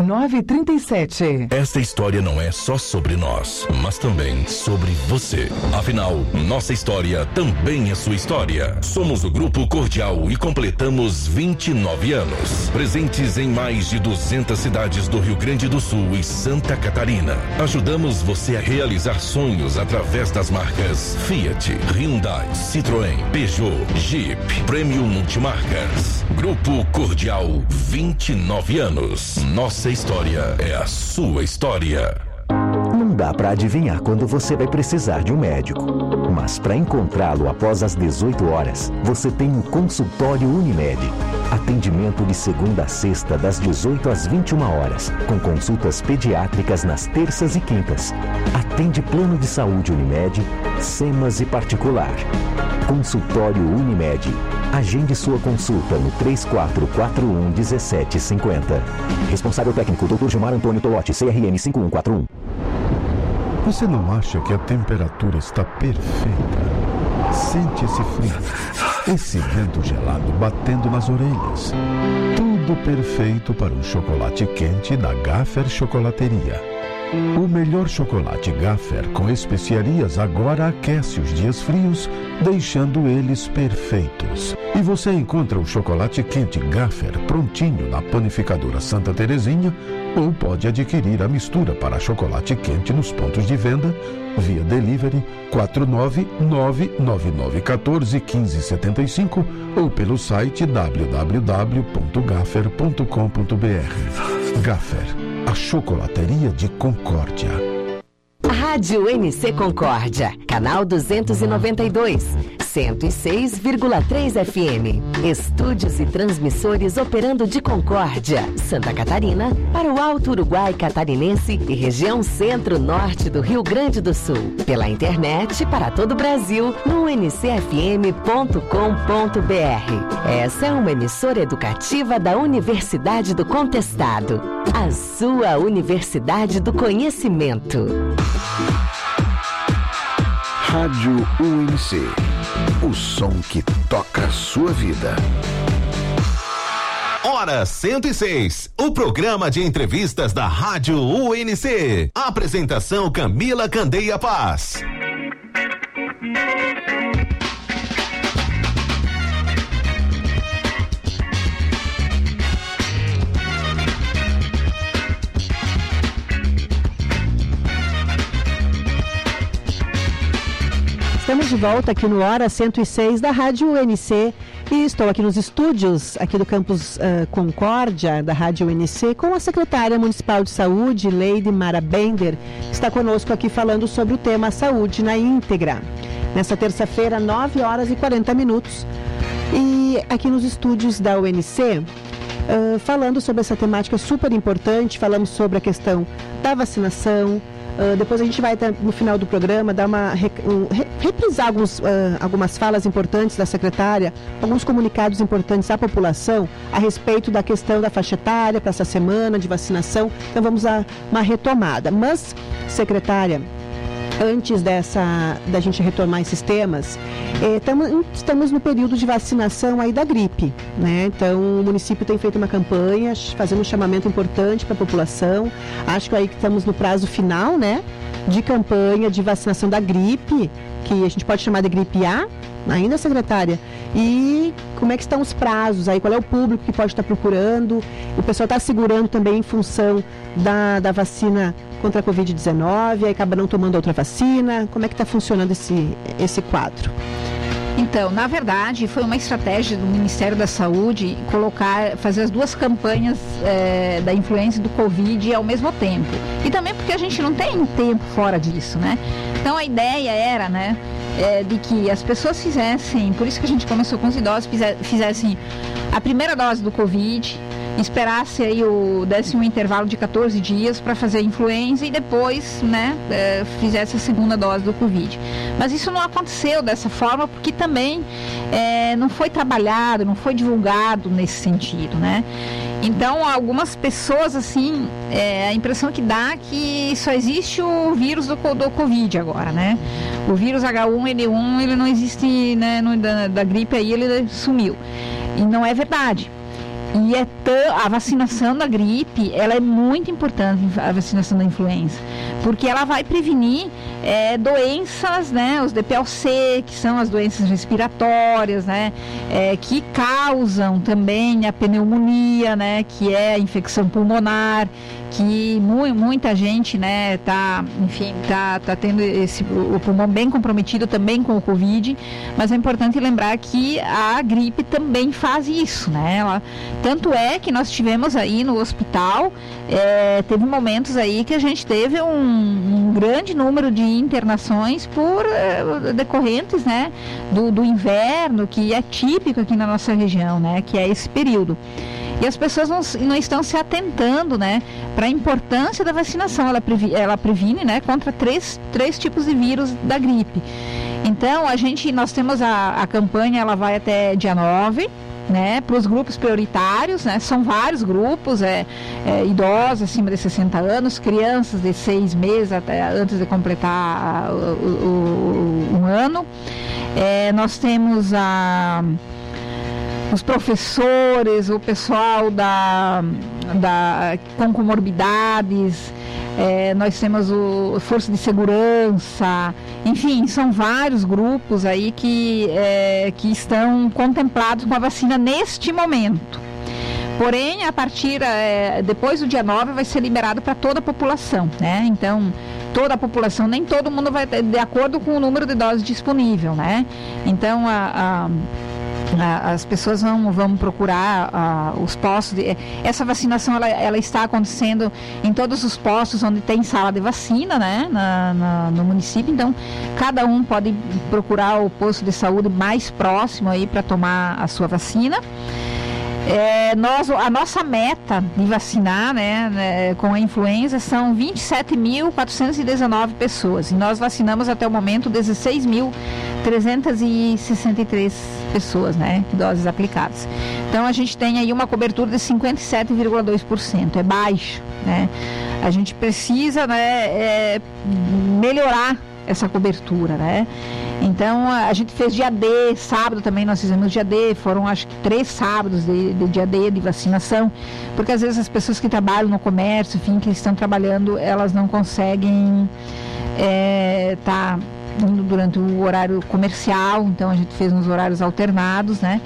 937. Esta história não é só sobre nós, mas também sobre você. Afinal, nossa história também é sua história. Somos o Grupo Cordial e completamos 29 anos. Presentes em mais de 200 cidades do Rio Grande do Sul e Santa Catarina. Ajudamos você a realizar sonhos através das marcas Fiat, Hyundai, Citroën, Peugeot, Jeep, Premium Multimarcas. Grupo Cordial, 29 anos. Nossa história é a sua história. Dá para adivinhar quando você vai precisar de um médico. Mas para encontrá-lo após as 18 horas, você tem o consultório Unimed. Atendimento de segunda a sexta, das 18 às 21 horas, com consultas pediátricas nas terças e quintas. Atende plano de saúde Unimed, SEMAS e particular. Consultório Unimed. Agende sua consulta no 3441 1750. Responsável técnico Dr. Gilmar Antônio Tolotti, CRM 5141. Você não acha que a temperatura está perfeita? Sente esse frio, esse vento gelado batendo nas orelhas. Tudo perfeito para um chocolate quente da Gaffer Chocolateria. O melhor chocolate Gaffer com especiarias agora aquece os dias frios, deixando eles perfeitos. E você encontra o chocolate quente Gaffer prontinho na panificadora Santa Terezinha ou pode adquirir a mistura para chocolate quente nos pontos de venda via delivery 49999141575 ou pelo site www.gaffer.com.br. Gaffer, a chocolateria de Concórdia. Rádio NC Concórdia, canal 292. 106,3 FM. Estúdios e transmissores operando de Concórdia, Santa Catarina, para o Alto Uruguai Catarinense e região centro-norte do Rio Grande do Sul. Pela internet para todo o Brasil no ncfm.com.br. Essa é uma emissora educativa da Universidade do Contestado. A sua Universidade do Conhecimento. Rádio UNC. O som que toca a sua vida. Hora 106, o programa de entrevistas da Rádio UNC. Apresentação Camila Candeia Paz. Estamos de volta aqui no Hora 106 da Rádio UNC e estou aqui nos estúdios aqui do campus uh, Concórdia da Rádio UNC com a secretária municipal de saúde, Leide Mara Bender, que está conosco aqui falando sobre o tema saúde na íntegra. Nessa terça-feira, 9 horas e 40 minutos. E aqui nos estúdios da UNC, uh, falando sobre essa temática super importante, falamos sobre a questão da vacinação, Uh, depois a gente vai, no final do programa, dar uma um, reprisar alguns, uh, algumas falas importantes da secretária, alguns comunicados importantes à população a respeito da questão da faixa etária para essa semana de vacinação. Então vamos a uma retomada. Mas, secretária, antes dessa da gente retomar esses temas, eh, tamo, estamos no período de vacinação aí da gripe, né? Então o município tem feito uma campanha, fazendo um chamamento importante para a população. Acho que aí que estamos no prazo final, né? De campanha de vacinação da gripe, que a gente pode chamar de gripe A, ainda secretária. E como é que estão os prazos aí? Qual é o público que pode estar procurando? O pessoal está segurando também em função da, da vacina contra a Covid-19, aí acaba não tomando outra vacina. Como é que está funcionando esse, esse quadro? Então, na verdade, foi uma estratégia do Ministério da Saúde colocar, fazer as duas campanhas é, da influência do Covid ao mesmo tempo. E também porque a gente não tem tempo fora disso, né? Então a ideia era, né, é, de que as pessoas fizessem, por isso que a gente começou com os idosos, fizessem a primeira dose do Covid, esperasse aí o décimo intervalo de 14 dias para fazer a influenza e depois, né, é, fizesse a segunda dose do Covid. Mas isso não aconteceu dessa forma porque também é, não foi trabalhado, não foi divulgado nesse sentido, né? Então, algumas pessoas, assim, é, a impressão que dá é que só existe o vírus do, do Covid agora, né? O vírus H1N1, ele não existe, né, no, da, da gripe aí, ele sumiu. E não é verdade. E é a vacinação da gripe, ela é muito importante, a vacinação da influenza, porque ela vai prevenir é, doenças, né, os DPLC, que são as doenças respiratórias, né, é, que causam também a pneumonia, né, que é a infecção pulmonar que mu muita gente, né, tá, enfim, tá, tá tendo esse, o pulmão bem comprometido também com o Covid, mas é importante lembrar que a gripe também faz isso, né, ela, tanto é que nós tivemos aí no hospital, é, teve momentos aí que a gente teve um, um grande número de internações por é, decorrentes, né, do, do inverno, que é típico aqui na nossa região, né, que é esse período. E as pessoas não, não estão se atentando, né, para a importância da vacinação. Ela, previ, ela previne, né, contra três, três tipos de vírus da gripe. Então, a gente, nós temos a, a campanha, ela vai até dia 9, né, para os grupos prioritários, né, são vários grupos, é, é, idosos acima de 60 anos, crianças de seis meses até antes de completar o, o, o um ano. É, nós temos a os professores, o pessoal da, da, com comorbidades, é, nós temos o Força de Segurança, enfim, são vários grupos aí que, é, que estão contemplados com a vacina neste momento. Porém, a partir, é, depois do dia 9, vai ser liberado para toda a população, né? Então, toda a população, nem todo mundo vai, de acordo com o número de doses disponível, né? Então, a, a as pessoas vão, vão procurar ah, os postos. De, essa vacinação ela, ela está acontecendo em todos os postos onde tem sala de vacina, né, na, na- no município. Então, cada um pode procurar o posto de saúde mais próximo aí para tomar a sua vacina. É, nós, a nossa meta de vacinar né, né, com a influenza são 27.419 pessoas. E nós vacinamos até o momento 16.363 pessoas, né? Doses aplicadas. Então a gente tem aí uma cobertura de 57,2%. É baixo, né? A gente precisa né, é, melhorar essa cobertura, né? Então a gente fez dia D, sábado também nós fizemos dia D, foram acho que três sábados de, de dia D de vacinação, porque às vezes as pessoas que trabalham no comércio, enfim, que estão trabalhando, elas não conseguem estar indo durante o horário comercial, então a gente fez nos horários alternados, né?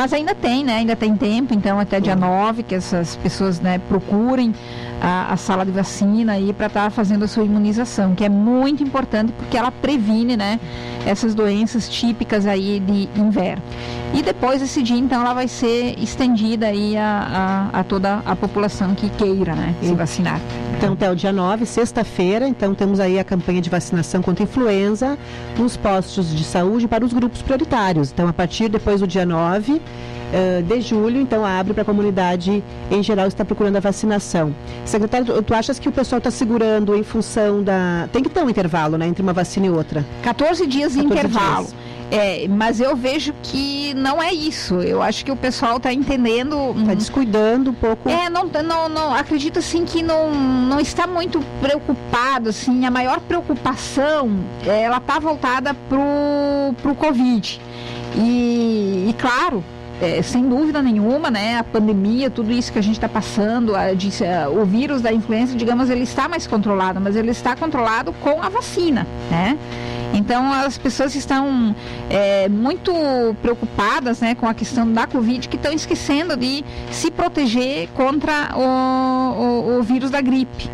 Mas ainda tem, né? Ainda tem tempo, então até dia 9 que essas pessoas né, procurem a, a sala de vacina aí para estar fazendo a sua imunização, que é muito importante porque ela previne, né, essas doenças típicas aí de inverno. E depois desse dia, então, ela vai ser estendida aí a, a, a toda a população que queira, né, se vacinar. Então, até o dia 9, sexta-feira, então temos aí a campanha de vacinação contra a influenza nos postos de saúde para os grupos prioritários. Então, a partir depois do dia 9 eh, de julho, então abre para a comunidade em geral está procurando a vacinação. Secretário, tu, tu achas que o pessoal está segurando em função da. Tem que ter um intervalo, né, entre uma vacina e outra? 14 dias de 14 intervalo. dias. É, mas eu vejo que não é isso. Eu acho que o pessoal está entendendo. Está hum, descuidando um pouco. É, não, não, não acredito assim que não, não está muito preocupado, assim, a maior preocupação, ela está voltada pro, pro Covid. E, e claro, eh, sem dúvida nenhuma, né, a pandemia, tudo isso que a gente está passando, a, de- eh, o vírus da influenza, digamos, ele está mais controlado, mas ele está controlado com a vacina, né? Então as pessoas estão é, muito preocupadas né, com a questão da Covid, que estão esquecendo de se proteger contra o, o- o vírus da gripe.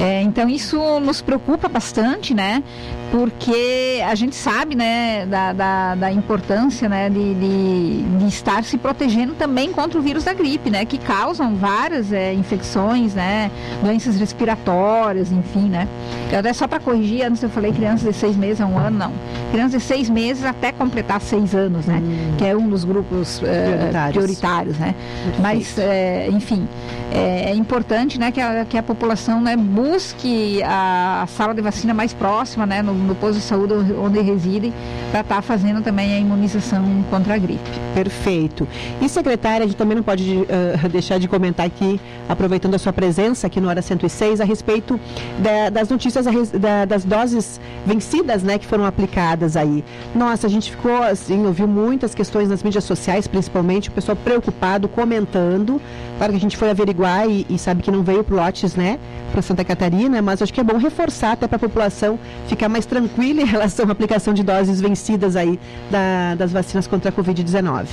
É, então isso nos preocupa bastante, né? Porque a gente sabe né, da, da, da importância né, de, de, de estar se protegendo também contra o vírus da gripe, né? Que causam várias é, infecções, né? Doenças respiratórias, enfim, né? Eu até só para corrigir, antes eu falei crianças de seis meses a um ano, não. Crianças de seis meses até completar seis anos, né? Que é um dos grupos eh, Prioritários. prioritários, né? Mas, eh, enfim, é, é importante, né, que a, que a população, né, busque a, a sala de vacina mais próxima, né, no, no posto de saúde onde residem, para estar fazendo também a imunização contra a gripe. Perfeito. E secretária, a gente também não pode eh, deixar de comentar aqui, aproveitando a sua presença aqui no Hora 106, a respeito da- das notícias a da- das doses vencidas, né, que foram aplicadas aí. Nossa, a gente ficou assim, ouviu muitas questões nas mídias sociais, principalmente, o pessoal preocupado, comentando. Claro que a gente foi averiguar e, e sabe que não veio pro lotes, né, para Santa Catarina, mas acho que é bom reforçar até para a população ficar mais tranquila em relação à aplicação de doses vencidas aí da- das vacinas contra a Covid-19.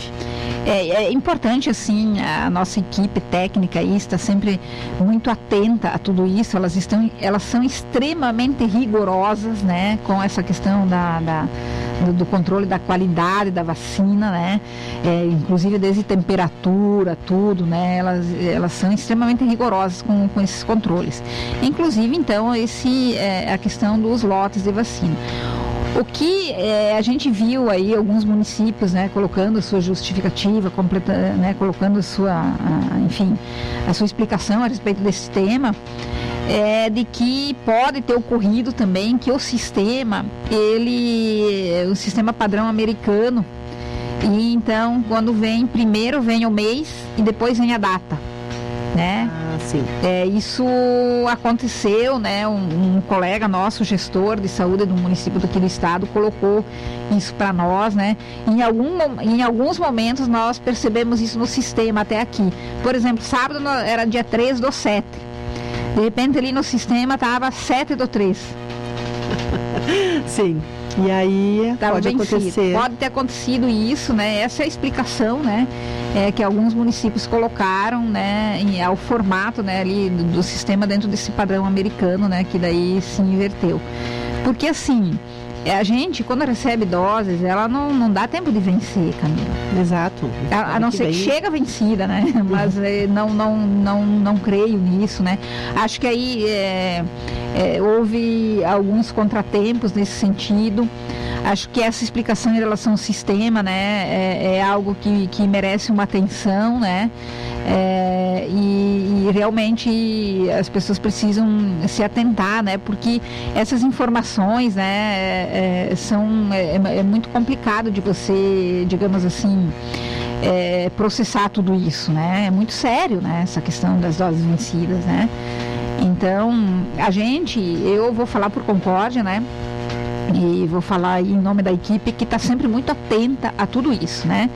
É, é importante, assim, a nossa equipe técnica aí está sempre muito atenta a tudo isso. Elas estão, elas são extremamente rigorosas, né, com essa questão da, da- do, do controle da qualidade da vacina, né, É, inclusive desde temperatura, tudo, né, elas, elas são extremamente rigorosas com, com esses controles. Inclusive, então, esse é a questão dos lotes de vacina. O que eh, a gente viu aí alguns municípios, né, colocando a sua justificativa, completa, né, colocando a sua, a- enfim, a sua explicação a respeito desse tema, é de que pode ter ocorrido também que o sistema, ele, o sistema padrão americano, e então quando vem, primeiro vem o mês e depois vem a data, né? Ah, sim. É, isso aconteceu, né? Um, um colega nosso, gestor de saúde do município daqui do estado, colocou isso para nós, né? Em, algum, em alguns momentos nós percebemos isso no sistema até aqui. Por exemplo, sábado era dia 3 do 7. De repente ali no sistema estava 7 do 3. Sim. E aí Tava pode vencido. acontecer. Pode ter acontecido isso, né? Essa é a explicação, né? É, que alguns municípios colocaram, né? Em, ao formato, né? Ali do, do sistema dentro desse padrão americano, né? Que daí se inverteu. Porque assim, a gente, quando recebe doses, ela não, não dá tempo de vencer, Camila. Exato. A, a não ser que chega vencida, né? Mas é, não, não, não, não creio nisso, né? Acho que aí é, é, houve alguns contratempos nesse sentido. Acho que essa explicação em relação ao sistema, né, é, é algo que, que merece uma atenção, né? É, e, e, realmente as pessoas precisam se atentar, né? Porque essas informações, né, é, é são é, é, muito complicado de você, digamos assim, é, processar tudo isso, né? É muito sério, né? Essa questão das doses vencidas, né? Então, a gente, eu vou falar por concórdia, né? E vou falar em nome da equipe que está sempre muito atenta a tudo isso, né?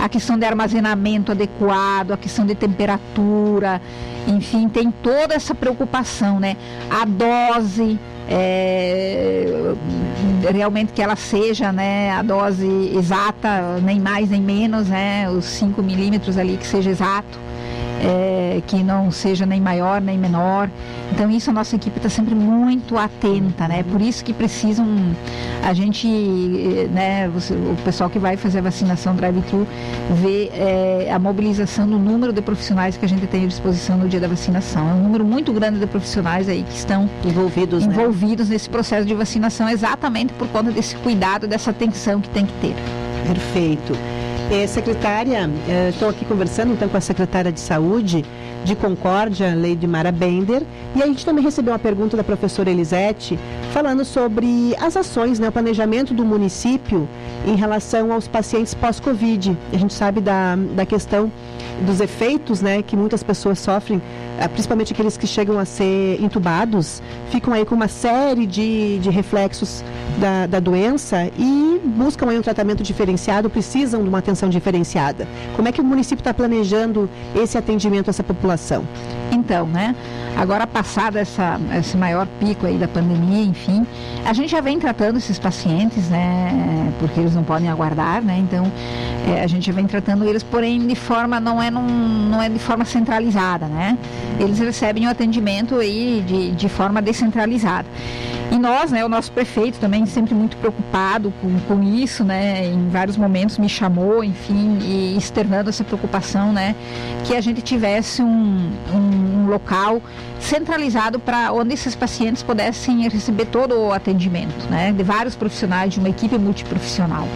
A questão de armazenamento adequado, a questão de temperatura, enfim, tem toda essa preocupação, né? A dose, é, realmente que ela seja né, a dose exata, nem mais nem menos, né? Os 5 milímetros ali que seja exato é, que não seja nem maior nem menor. Então isso a nossa equipe está sempre muito atenta, né? Por isso que precisam a gente, né? Você, o pessoal que vai fazer a vacinação drive-thru ver é, a mobilização do número de profissionais que a gente tem à disposição no dia da vacinação. É um número muito grande de profissionais aí que estão envolvidos, né? envolvidos né? nesse processo de vacinação, exatamente por conta desse cuidado, dessa atenção que tem que ter. Perfeito. É, secretária, é, estou aqui conversando então com a secretária de Saúde de Concórdia, Lady Mara Bender, e a gente também recebeu uma pergunta da professora Elisete falando sobre as ações, né, o planejamento do município em relação aos pacientes pós-Covid. A gente sabe da, da questão dos efeitos né, que muitas pessoas sofrem, principalmente aqueles que chegam a ser entubados, ficam aí com uma série de, de reflexos da, da doença e buscam aí um tratamento diferenciado, precisam de uma atenção diferenciada. Como é que o município está planejando esse atendimento a essa população? Então, né? Agora passado essa, esse maior pico aí da pandemia, enfim, a gente já vem tratando esses pacientes, né? Porque eles não podem aguardar, né? Então, é, a gente vem tratando eles, porém de forma não é num, não é de forma centralizada, né? Eles recebem o atendimento aí de, de forma descentralizada. E nós, né, o nosso prefeito também sempre muito preocupado com, com isso, né, em vários momentos me chamou, enfim, e externando essa preocupação, né, que a gente tivesse um, um, um local centralizado para onde esses pacientes pudessem receber todo o atendimento, né, de vários profissionais, de uma equipe multiprofissional.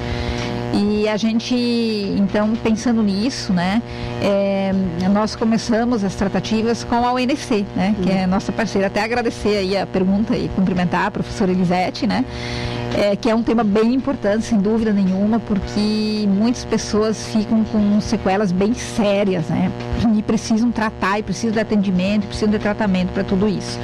E a gente, então, pensando nisso, né, é, nós começamos as tratativas com a UNC, né, que é nossa parceira. Até agradecer aí a pergunta e cumprimentar a professora Elisete, né, é, que é um tema bem importante, sem dúvida nenhuma, porque muitas pessoas ficam com sequelas bem sérias, né, e precisam tratar, e precisam de atendimento, precisam de tratamento para tudo isso.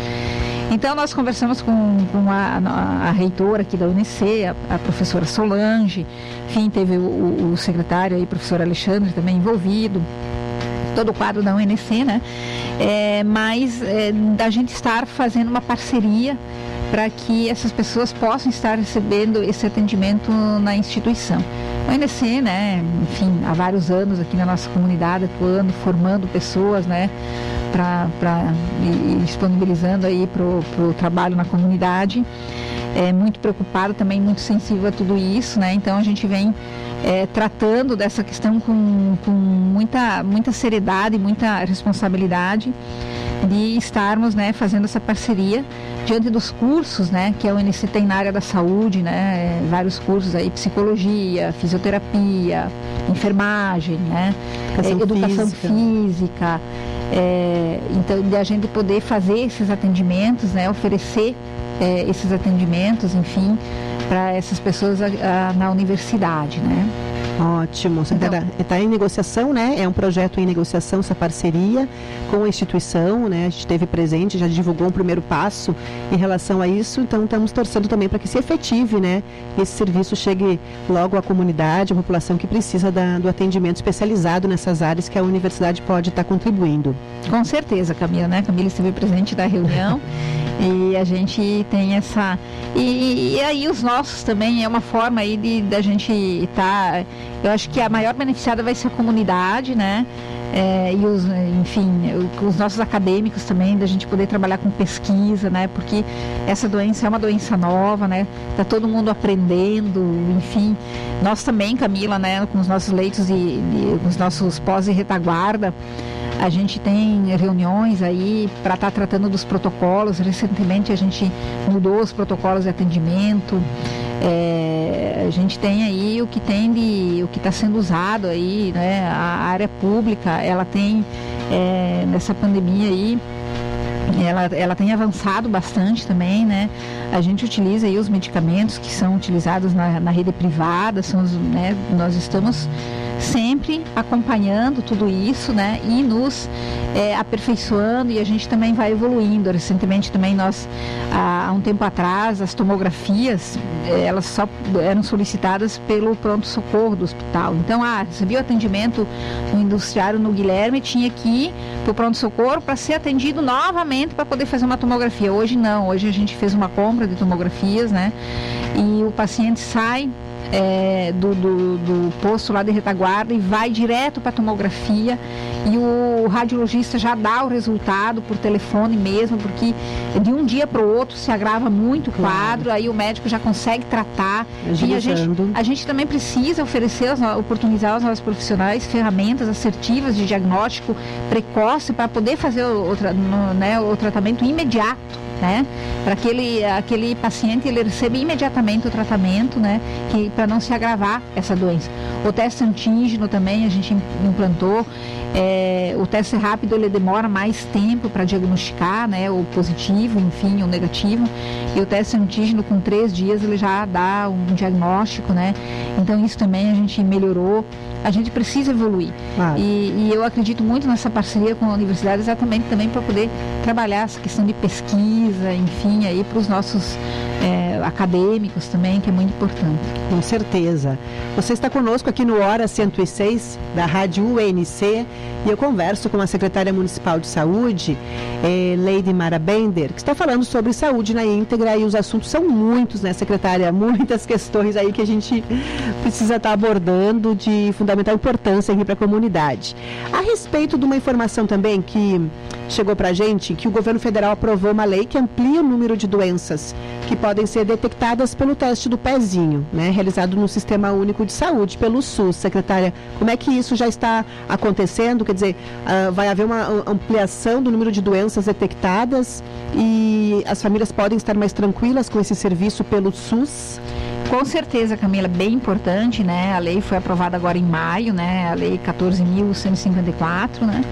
Então nós conversamos com, com a, a, a, reitora aqui da UNC, a, a professora Solange, enfim, teve o, o secretário aí, professor Alexandre também envolvido todo o quadro da UNC, né? É, mas é, da gente estar fazendo uma parceria para que essas pessoas possam estar recebendo esse atendimento na instituição. A UNC, né, enfim, há vários anos aqui na nossa comunidade atuando, formando pessoas, né, para disponibilizando aí para o trabalho na comunidade. É muito preocupado também, muito sensível a tudo isso, né? Então a gente vem é, tratando dessa questão com, com muita, muita seriedade, muita responsabilidade de estarmos né, fazendo essa parceria diante dos cursos né, que a UNC tem na área da saúde, né, vários cursos aí, psicologia, fisioterapia, enfermagem, né, educação, educação física, física é, então de a gente poder fazer esses atendimentos, né, oferecer é, esses atendimentos, enfim, para essas pessoas a, a, na universidade, né. Ótimo. Está então, em negociação, né? É um projeto em negociação, essa parceria com a instituição, né? A gente esteve presente, já divulgou um primeiro passo em relação a isso, então estamos torcendo também para que se efetive, né? Esse serviço chegue logo à comunidade, à população que precisa da, do atendimento especializado nessas áreas que a universidade pode estar tá contribuindo. Com certeza, Camila, né? Camila esteve presente da reunião. E a gente tem essa. E, e, aí os nossos também é uma forma aí de da gente estar. Tá, eu acho que a maior beneficiada vai ser a comunidade, né? é, e os, enfim, os nossos acadêmicos também, da gente poder trabalhar com pesquisa, né? Porque essa doença é uma doença nova, né? Tá todo mundo aprendendo, enfim. Nós também, Camila, né? Com os nossos leitos e, e os nossos pós e retaguarda, a gente tem reuniões aí para estar tá tratando dos protocolos. Recentemente a gente mudou os protocolos de atendimento. É, a gente tem aí o que tem de o que está sendo usado aí, né? A área pública, ela tem é, nessa pandemia aí ela, ela tem avançado bastante também, né? A gente utiliza aí os medicamentos que são utilizados na, na rede privada, são os, né? nós estamos sempre acompanhando tudo isso, né? E nos é, aperfeiçoando e a gente também vai evoluindo. Recentemente também nós, há um tempo atrás, as tomografias, é, elas só eram solicitadas pelo pronto-socorro do hospital. Então, ah, recebia o atendimento no industriário no Guilherme, tinha que ir para o pronto-socorro para ser atendido novamente para poder fazer uma tomografia. Hoje não, hoje a gente fez uma compra de tomografias, né? E o paciente sai é, do, do, do, posto lá de retaguarda e vai direto para a tomografia e o radiologista já dá o resultado por telefone mesmo, porque de um dia para o outro se agrava muito o quadro, claro. aí o médico já consegue tratar. E a gente, a gente também precisa oferecer, oportunizar aos nossos profissionais ferramentas assertivas de diagnóstico precoce para poder fazer o, o, né, o tratamento imediato né? Para aquele, aquele paciente ele receba imediatamente o tratamento, né? Que para não se agravar essa doença. O teste antígeno também a gente implantou. É, o teste rápido ele demora mais tempo para diagnosticar, né? O positivo, enfim, o negativo. E o teste antígeno com três dias ele já dá um diagnóstico, né? Então isso também a gente melhorou a gente precisa evoluir. Claro. E, e, eu acredito muito nessa parceria com a universidade exatamente também para poder trabalhar essa questão de pesquisa, enfim, aí para os nossos é, acadêmicos também, que é muito importante. Com certeza. Você está conosco aqui no Hora 106 da Rádio UNC e eu converso com a secretária municipal de saúde, eh, Lady Mara Bender, que está falando sobre saúde na íntegra e os assuntos são muitos, né, secretária? Muitas questões aí que a gente precisa estar abordando de fundamental importância aqui para a comunidade. A respeito de uma informação também que chegou para a gente, que o governo federal aprovou uma lei que amplia o número de doenças que podem ser detectadas pelo teste do pezinho, né, realizado no Sistema Único de Saúde, pelo SUS. Secretária, como é que isso já está acontecendo? Quer dizer, uh, vai haver uma ampliação do número de doenças detectadas e as famílias podem estar mais tranquilas com esse serviço pelo SUS? Com certeza, Camila, bem importante, né? A lei foi aprovada agora em maio, né? A lei 14.154, né?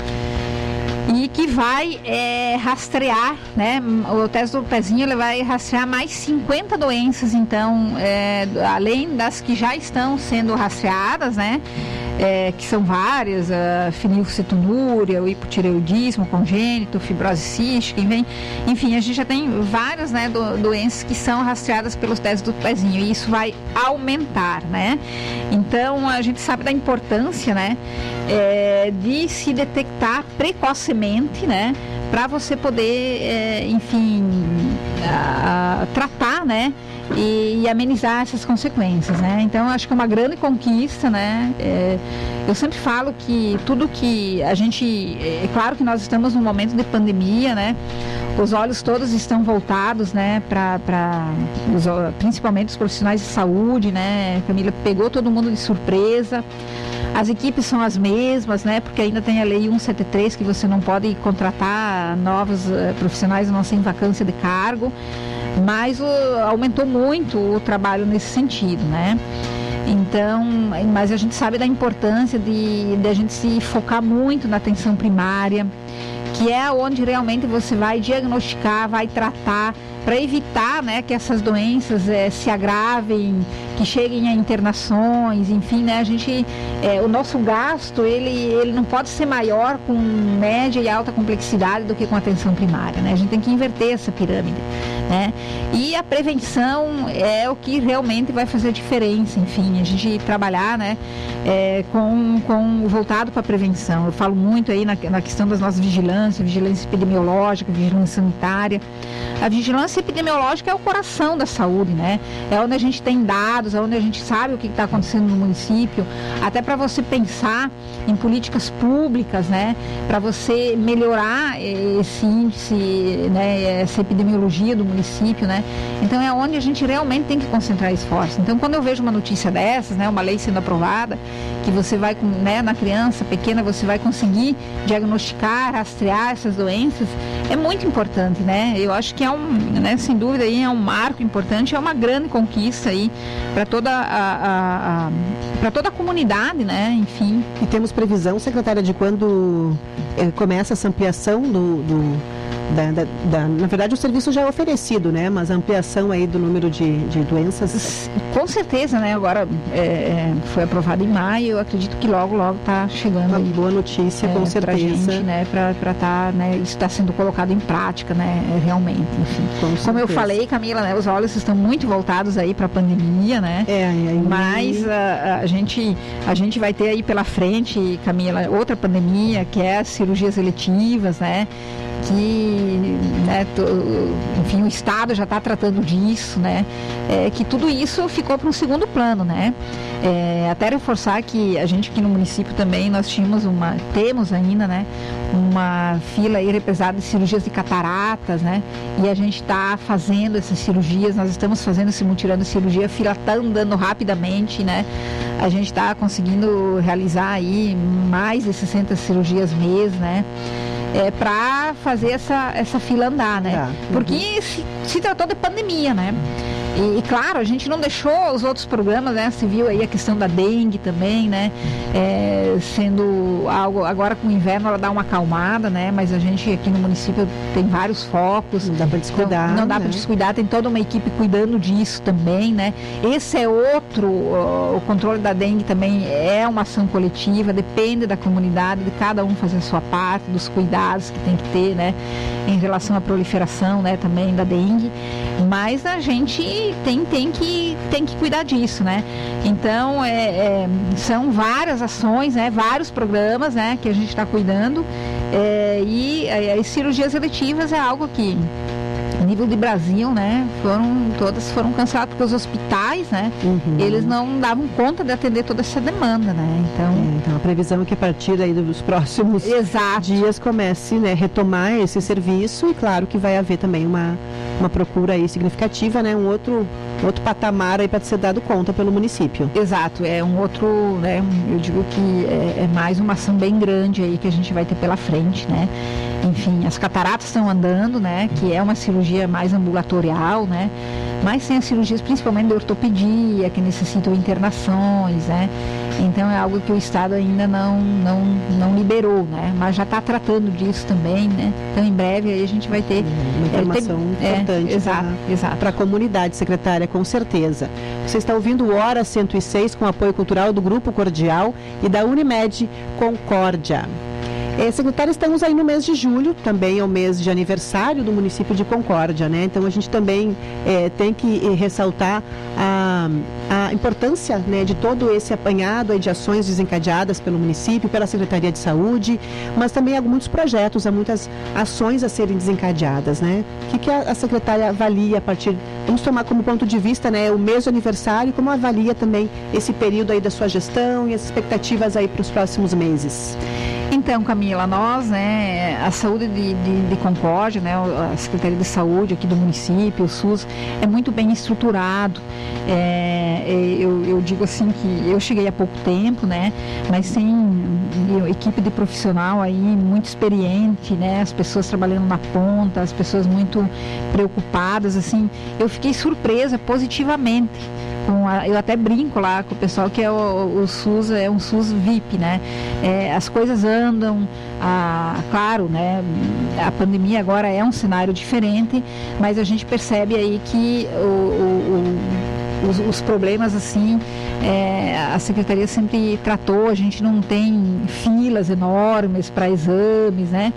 E que vai é, rastrear, né? O teste do pezinho ele vai rastrear mais 50 doenças, então, é, além das que já estão sendo rastreadas, né? é, que são várias, a fenilcetonúria, o hipotireoidismo congênito, fibrose cística, enfim, enfim, a gente já tem várias né, do, doenças que são rastreadas pelos testes do pezinho e isso vai aumentar, né? Então a gente sabe da importância, né, é, de se detectar precocemente, né, para você poder, é, enfim, a, a, tratar, né, e, e, amenizar essas consequências, né? Então acho que é uma grande conquista, né? É, eu sempre falo que tudo que a gente, é, é claro que nós estamos num momento de pandemia, né? Os olhos todos estão voltados, né? Para principalmente os profissionais de saúde, né? A família pegou todo mundo de surpresa. As equipes são as mesmas, né? Porque ainda tem a lei 173 que você não pode contratar novos uh, profissionais não sem vacância de cargo mas o, aumentou muito o trabalho nesse sentido, né? Então, mas a gente sabe da importância de, de a gente se focar muito na atenção primária, que é onde realmente você vai diagnosticar, vai tratar para evitar né, que essas doenças é, se agravem, que cheguem a internações, enfim, né, a gente, é, o nosso gasto ele, ele não pode ser maior com média e alta complexidade do que com atenção primária, né? A gente tem que inverter essa pirâmide, né? E a prevenção é o que realmente vai fazer diferença, enfim, a gente trabalhar, né, é, com, com voltado para a prevenção. Eu falo muito aí na, na questão das nossas vigilâncias, vigilância epidemiológica, vigilância sanitária, A vigilância epidemiológica é o coração da saúde, né? É onde a gente tem dados, é onde a gente sabe o que está acontecendo no município, até para você pensar em políticas públicas, né? Para você melhorar esse índice, né? Essa epidemiologia do município, né? Então é onde a gente realmente tem que concentrar esforços. Então quando eu vejo uma notícia dessas, né? Uma lei sendo aprovada, que você vai, né? Na criança pequena você vai conseguir diagnosticar, rastrear essas doenças, é muito importante, né? Eu acho que é um, né? Sem dúvida aí é um marco importante, é uma grande conquista aí para toda a, a, a para toda a comunidade, né? Enfim. E temos previsão, secretária, de quando eh, começa essa ampliação do, do da, da, da, na verdade o serviço já é oferecido, né? Mas a ampliação aí do número de, de doenças. Com certeza, né? Agora é, é foi aprovado em maio, eu acredito que logo, logo está chegando. Uma boa notícia, é, com certeza. Pra gente, né? Para estar, tá, né? Isso está sendo colocado em prática, né? É, realmente, enfim. Com Como eu falei, Camila, né? Os olhos estão muito voltados aí para a pandemia, né? É, aí, Mas a, a, gente, a gente vai ter aí pela frente, Camila, outra pandemia, que é as cirurgias eletivas, né? Que né, enfim, o Estado já está tratando disso, né, é, que tudo isso ficou para um segundo plano, né. É, até reforçar que a gente aqui no município também nós tínhamos uma, temos ainda, né, uma fila aí represada de cirurgias de cataratas, né, e a gente está fazendo essas cirurgias, nós estamos fazendo esse mutirão de cirurgia, a fila está andando rapidamente, né, a gente está conseguindo realizar aí mais de 60 cirurgias mês, né, é, para fazer essa, essa fila andar, né? Uhum. Porque se, se tratou de pandemia, né? E, e, claro, a gente não deixou os outros programas, né? Você viu aí a questão da dengue também, né? É, sendo algo, agora com o inverno ela dá uma acalmada, né? Mas a gente aqui no município tem vários focos. Não dá para descuidar. Então, não dá né? para descuidar, tem toda uma equipe cuidando disso também, né? Esse é outro, o controle da dengue também é uma ação coletiva, depende da comunidade, de cada um fazer a sua parte, dos cuidados que tem que ter, né? Em relação à proliferação, né? Também da dengue. Mas a gente tem, tem, que, tem que cuidar disso, né? Então, é, é, são várias ações, né? Vários programas, né? Que a gente está cuidando. É, e é, as cirurgias eletivas é algo que nível de Brasil, né, foram todas foram canceladas porque os hospitais, né, uhum. eles não davam conta de atender toda essa demanda, né? Então, é, então a previsão é que a partir aí dos próximos Exato. dias comece, né, retomar esse serviço e claro que vai haver também uma uma procura aí significativa, né, um outro outro patamar aí para ser dado conta pelo município. Exato, é um outro, né, eu digo que é, é mais uma ação bem grande aí que a gente vai ter pela frente, né? Enfim, as cataratas estão andando, né? Que é uma cirurgia mais ambulatorial, né? Mas tem as cirurgias principalmente de ortopedia, que necessitam internações, né? Então é algo que o Estado ainda não, não, não liberou, né? Mas já está tratando disso também, né? Então em breve aí a gente vai ter uma informação é, importante é, exato, para a comunidade, secretária, com certeza. Você está ouvindo Hora 106 com apoio cultural do Grupo Cordial e da Unimed Concórdia. É, estamos aí no mês de julho, também é o mês de aniversário do município de Concórdia, né? Então a gente também é, tem que é, ressaltar a, a importância né, de todo esse apanhado de ações desencadeadas pelo município, pela Secretaria de Saúde, mas também há muitos projetos, há muitas ações a serem desencadeadas, né? O que, que a, a secretária avalia a partir, vamos tomar como ponto de vista, né, o mês de aniversário, como avalia também esse período aí da sua gestão e as expectativas aí para os próximos meses? Então, Camila, nós, né, a saúde de, de, de, Concórdia, né, a Secretaria de Saúde aqui do município, o SUS, é muito bem estruturado. É, é eu, eu, digo assim que eu cheguei há pouco tempo, né, mas tem equipe de profissional aí muito experiente, né, as pessoas trabalhando na ponta, as pessoas muito preocupadas, assim, eu fiquei surpresa positivamente com a, eu até brinco lá com o pessoal que é o, o SUS é um SUS VIP, né? É, as coisas andam, a, claro, né? A pandemia agora é um cenário diferente, mas a gente percebe aí que o, o, os, os, problemas assim é, a secretaria sempre tratou a gente não tem filas enormes para exames né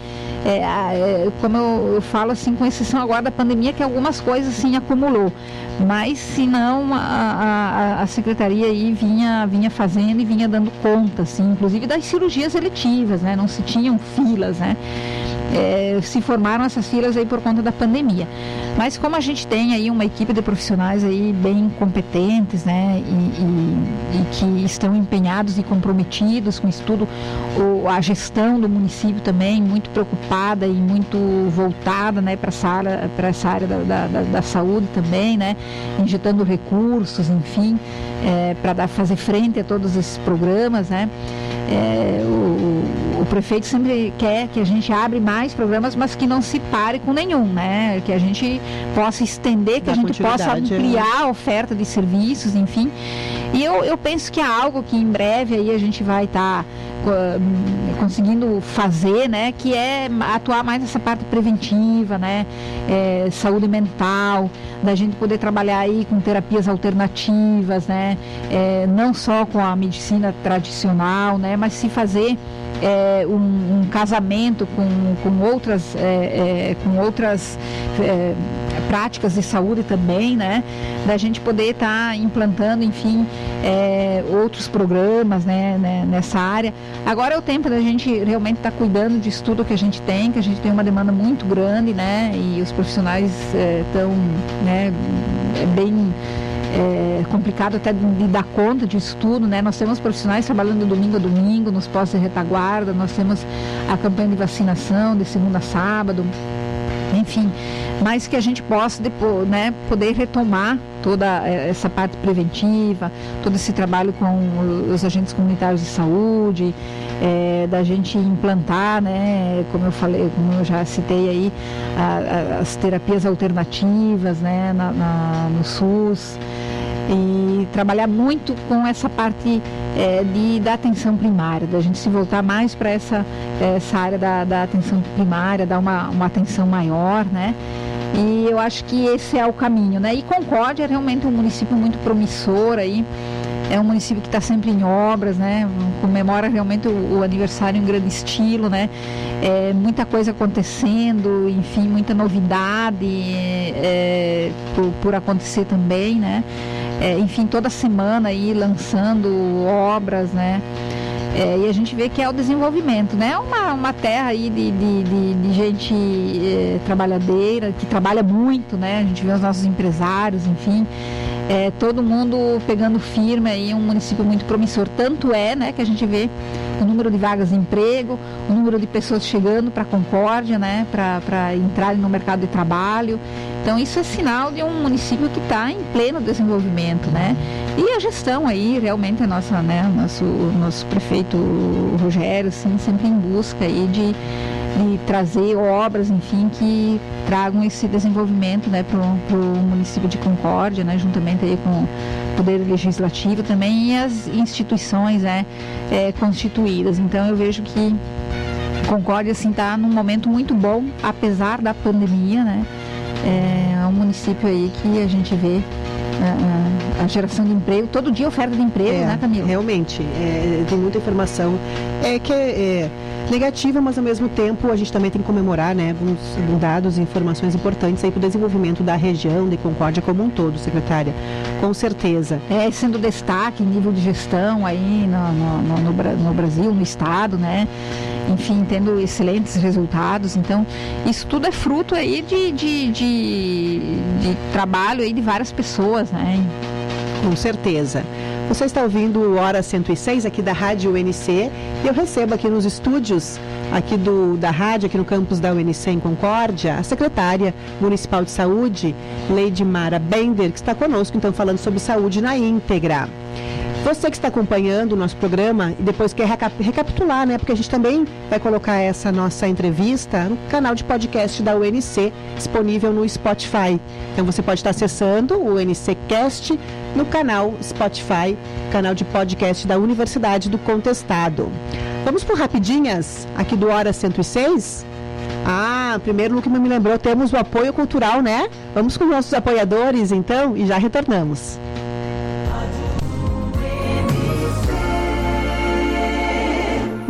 é, é, como eu, eu, falo assim com exceção agora da pandemia que algumas coisas assim acumulou mas se não a, a, a, secretaria aí vinha, vinha fazendo e vinha dando conta, assim, inclusive das cirurgias eletivas, né? Não se tinham filas, né? É, se formaram essas filas aí por conta da pandemia. Mas como a gente tem aí uma equipe de profissionais aí bem competentes, né, e, e, e que estão empenhados e comprometidos com o estudo, o, a gestão do município também muito preocupada e muito voltada, né, para essa área, essa área da, da, da, saúde também, né, injetando recursos, enfim, é, para fazer frente a todos esses programas, né. É, o, o, prefeito sempre quer que a gente abre mais programas, mas que não se pare com nenhum, né? Que a gente possa estender, que da a gente possa é. ampliar a oferta de serviços, enfim. E eu, eu penso que é algo que em breve aí a gente vai estar tá, conseguindo fazer, né? Que é atuar mais nessa parte preventiva, né? É, saúde mental, da gente poder trabalhar aí com terapias alternativas, né? É, não só com a medicina tradicional, né? Mas se fazer é, um, um, casamento com, com outras, é, é, com outras é, práticas de saúde também, né? Da gente poder estar tá implantando, enfim, é, outros programas né, né, nessa área. Agora é o tempo da gente realmente estar tá cuidando disso tudo que a gente tem, que a gente tem uma demanda muito grande, né? E os profissionais estão né, bem é complicado até de, dar conta disso tudo, né? Nós temos profissionais trabalhando domingo a domingo nos postos de retaguarda, nós temos a campanha de vacinação de segunda a sábado, enfim, mas que a gente possa depois, né, poder retomar toda é, essa parte preventiva, todo esse trabalho com os agentes comunitários de saúde, é, da gente implantar, né, como eu falei, como eu já citei aí, a, a, as terapias alternativas, né, na, na, no SUS e trabalhar muito com essa parte é, de, da atenção primária, da gente se voltar mais para essa, essa área da, da atenção primária, dar uma, uma atenção maior, né? E eu acho que esse é o caminho, né? E Concórdia é realmente um município muito promissor aí. É um município que está sempre em obras, né? Comemora realmente o, o, aniversário em grande estilo, né? É, muita coisa acontecendo, enfim, muita novidade é, por, por acontecer também, né? É, enfim, toda semana aí lançando obras, né? É, e a gente vê que é o desenvolvimento, né? É uma, uma terra aí de, de, de, de gente é, trabalhadeira, que trabalha muito, né? A gente vê os nossos empresários, enfim. É, todo mundo pegando firme aí, um município muito promissor. Tanto é, né, que a gente vê o número de vagas de emprego, o número de pessoas chegando para a Concórdia, né, para entrarem no mercado de trabalho. Então isso é sinal de um município que está em pleno desenvolvimento, né? E a gestão aí, realmente a nossa, né, nosso, nosso prefeito Rogério, sempre em busca aí de, de trazer obras, enfim, que tragam esse desenvolvimento, né, para o município de Concórdia, né, juntamente aí com Poder Legislativo também e as instituições, né, é, constituídas. Então eu vejo que Concórdia, assim, está num momento muito bom, apesar da pandemia, né, é um município aí que a gente vê a, a, geração de emprego, todo dia oferta de emprego, é, né, Camila? Realmente, é, tem muita informação é, que é, é, negativa, mas ao mesmo tempo a gente também tem que comemorar né, alguns dados e informações importantes para o desenvolvimento da região de Concórdia como um todo, secretária, com certeza. É, sendo destaque em nível de gestão aí no, no, no, no Brasil, no Estado, né? enfim, tendo excelentes resultados. Então, isso tudo é fruto aí de, de, de, de trabalho aí de várias pessoas, né? Com certeza. Você está ouvindo o Hora 106 aqui da Rádio UNC e eu recebo aqui nos estúdios aqui do, da rádio, aqui no campus da UNC em Concórdia, a secretária municipal de saúde, Leide Mara Bender, que está conosco, então, falando sobre saúde na íntegra. Você que está acompanhando o nosso programa e depois quer recapitular, né? Porque a gente também vai colocar essa nossa entrevista no canal de podcast da UNC, disponível no Spotify. Então você pode estar acessando o UNC Cast no canal Spotify, canal de podcast da Universidade do Contestado. Vamos por rapidinhas aqui do Hora 106? Ah, primeiro no que me lembrou, temos o apoio cultural, né? Vamos com os nossos apoiadores então e já retornamos.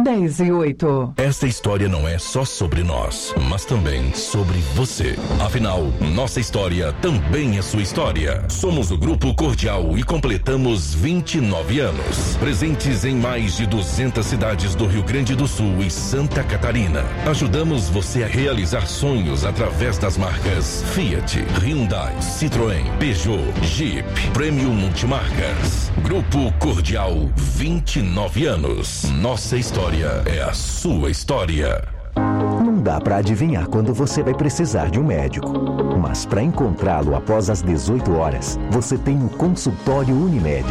10 e 8. Esta história não é só sobre nós, mas também sobre você. Afinal, nossa história também é sua história. Somos o Grupo Cordial e completamos 29 anos. Presentes em mais de 200 cidades do Rio Grande do Sul e Santa Catarina. Ajudamos você a realizar sonhos através das marcas Fiat, Hyundai, Citroën, Peugeot, Jeep, Premium Multimarcas. Grupo Cordial, 29 anos. Nossa história é a sua história. Dá para adivinhar quando você vai precisar de um médico. Mas para encontrá-lo após as 18 horas, você tem o consultório Unimed.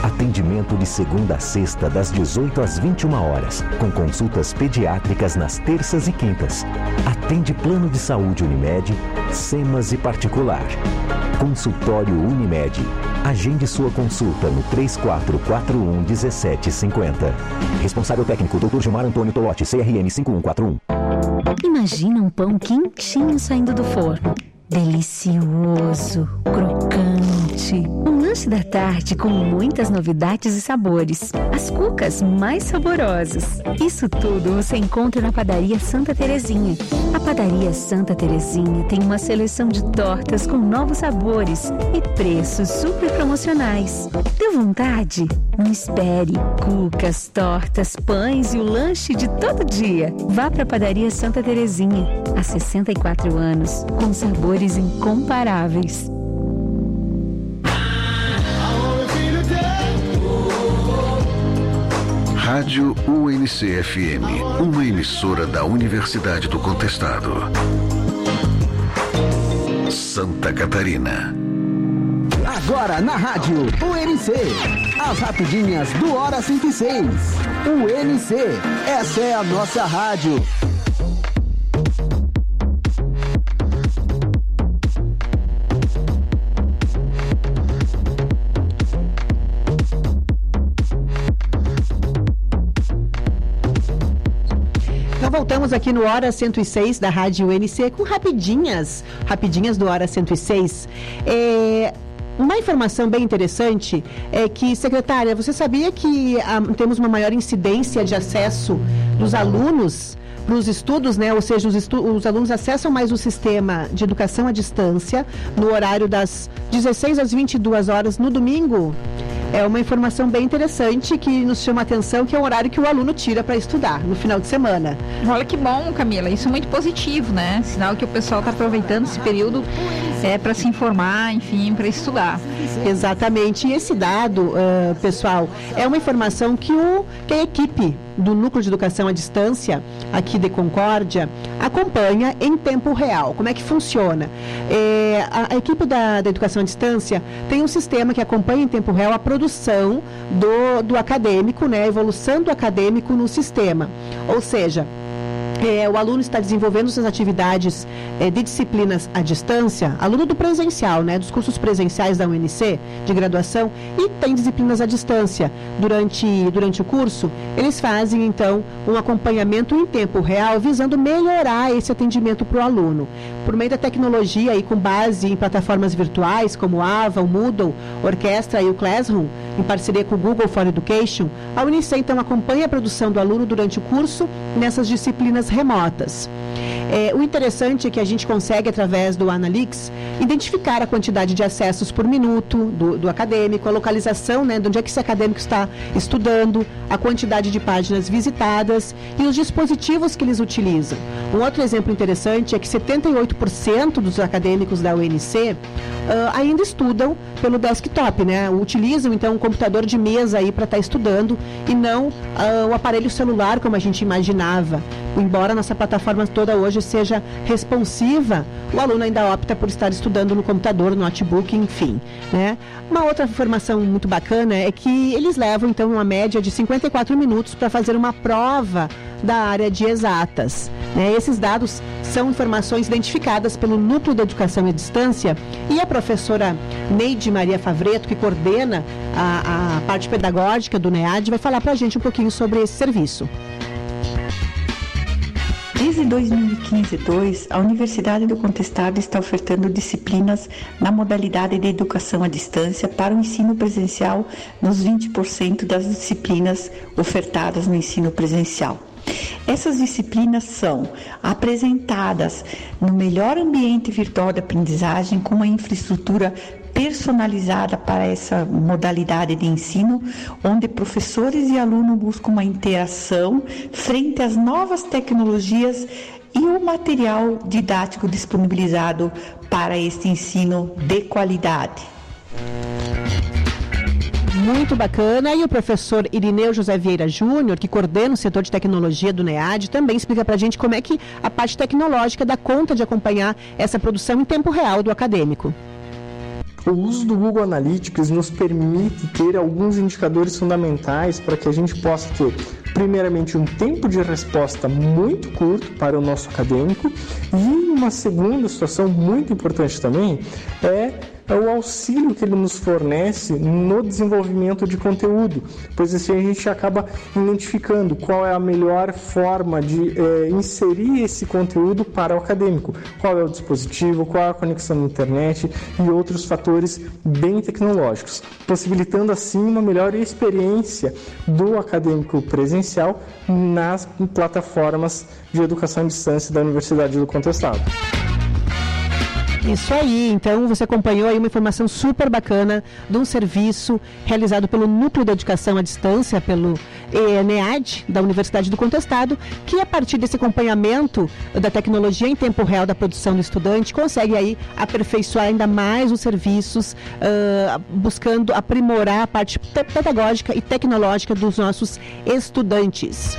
Atendimento de segunda a sexta, das 18 às 21 horas, com consultas pediátricas nas terças e quintas. Atende plano de saúde Unimed, SEMAS e particular. Consultório Unimed. Agende sua consulta no 3441 1750. Responsável técnico Dr. Gilmar Antônio Tolotti, CRM 5141. Imagina um pão quentinho saindo do forno. Delicioso, crocante. Um lanche da tarde com muitas novidades e sabores. As cucas mais saborosas. Isso tudo você encontra na Padaria Santa Terezinha. A Padaria Santa Terezinha tem uma seleção de tortas com novos sabores e preços super promocionais. Deu vontade? Não espere. Cucas, tortas, pães e o lanche de todo dia. Vá para a Padaria Santa Terezinha. Há 64 anos, com sabores incomparáveis. Rádio UNC-FM, uma emissora da Universidade do Contestado. Santa Catarina. Agora na rádio UNC. As rapidinhas do Hora 106. UNC. Essa é a nossa rádio. Voltamos aqui no Hora 106 da Rádio UNC com rapidinhas, rapidinhas do Hora 106. É, uma informação bem interessante é que, secretária, você sabia que ah, temos uma maior incidência de acesso dos alunos para os estudos, né? Ou seja, os, estu os alunos acessam mais o sistema de educação à distância no horário das 16 às 22 horas no domingo? É uma informação bem interessante que nos chama a atenção, que é o horário que o aluno tira para estudar no final de semana. Olha que bom, Camila. Isso é muito positivo, né? Sinal que o pessoal está aproveitando esse período é, para se informar, enfim, para estudar. Exatamente. E esse dado, uh, pessoal, é uma informação que, o, que a equipe do Núcleo de Educação à Distância, aqui de Concórdia, acompanha em tempo real. Como é que funciona? É, a, a, equipe da, da, Educação à Distância tem um sistema que acompanha em tempo real a produção do, do acadêmico, né, a evolução do acadêmico no sistema. Ou seja, é, o aluno está desenvolvendo suas atividades é, de disciplinas à distância, aluno do presencial, né, dos cursos presenciais da UNC, de graduação, e tem disciplinas à distância. Durante, durante o curso, eles fazem, então, um acompanhamento em tempo real, visando melhorar esse atendimento para o aluno. Por meio da tecnologia e com base em plataformas virtuais, como Ava, o Moodle, Orquestra e o Classroom, em parceria com o Google for Education, a UNC, então, acompanha a produção do aluno durante o curso nessas disciplinas remotas. É, o interessante é que a gente consegue, através do Analytics, identificar a quantidade de acessos por minuto do, do, acadêmico, a localização, né, de onde é que esse acadêmico está estudando, a quantidade de páginas visitadas e os dispositivos que eles utilizam. Um outro exemplo interessante é que 78% dos acadêmicos da UNC uh, ainda estudam pelo desktop, né? Utilizam então um computador de mesa aí para estar tá estudando e não uh, o aparelho celular como a gente imaginava. Embora nossa plataforma toda hoje seja responsiva, o aluno ainda opta por estar estudando no computador, no notebook, enfim, né? Uma outra informação muito bacana é que eles levam então uma média de 54 minutos para fazer uma prova da área de exatas. Né? Esses dados são informações identificadas pelo Núcleo de Educação à Distância e a professora Neide Maria Favreto, que coordena a, a parte pedagógica do NEAD, vai falar para a gente um pouquinho sobre esse serviço. Desde 2015-2, a Universidade do Contestado está ofertando disciplinas na modalidade de educação à distância para o ensino presencial nos 20% das disciplinas ofertadas no ensino presencial. Essas disciplinas são apresentadas no melhor ambiente virtual de aprendizagem com uma infraestrutura personalizada para essa modalidade de ensino, onde professores e alunos buscam uma interação frente às novas tecnologias e o material didático disponibilizado para este ensino de qualidade. Muito bacana. E o professor Irineu José Vieira Júnior, que coordena o setor de tecnologia do NEAD, também explica para a gente como é que a parte tecnológica dá conta de acompanhar essa produção em tempo real do acadêmico. O uso do Google Analytics nos permite ter alguns indicadores fundamentais para que a gente possa ter, primeiramente, um tempo de resposta muito curto para o nosso acadêmico e uma segunda situação muito importante também é é o auxílio que ele nos fornece no desenvolvimento de conteúdo, pois assim a gente acaba identificando qual é a melhor forma de é, inserir esse conteúdo para o acadêmico, qual é o dispositivo, qual é a conexão na internet e outros fatores bem tecnológicos, possibilitando assim uma melhor experiência do acadêmico presencial nas plataformas de educação à distância da Universidade do Contestado. Isso aí, então você acompanhou aí uma informação super bacana de um serviço realizado pelo Núcleo de Educação à Distância, pelo ENEAD, da Universidade do Contestado, que a partir desse acompanhamento da tecnologia em tempo real da produção do estudante, consegue aí aperfeiçoar ainda mais os serviços, uh, buscando aprimorar a parte pedagógica e tecnológica dos nossos estudantes.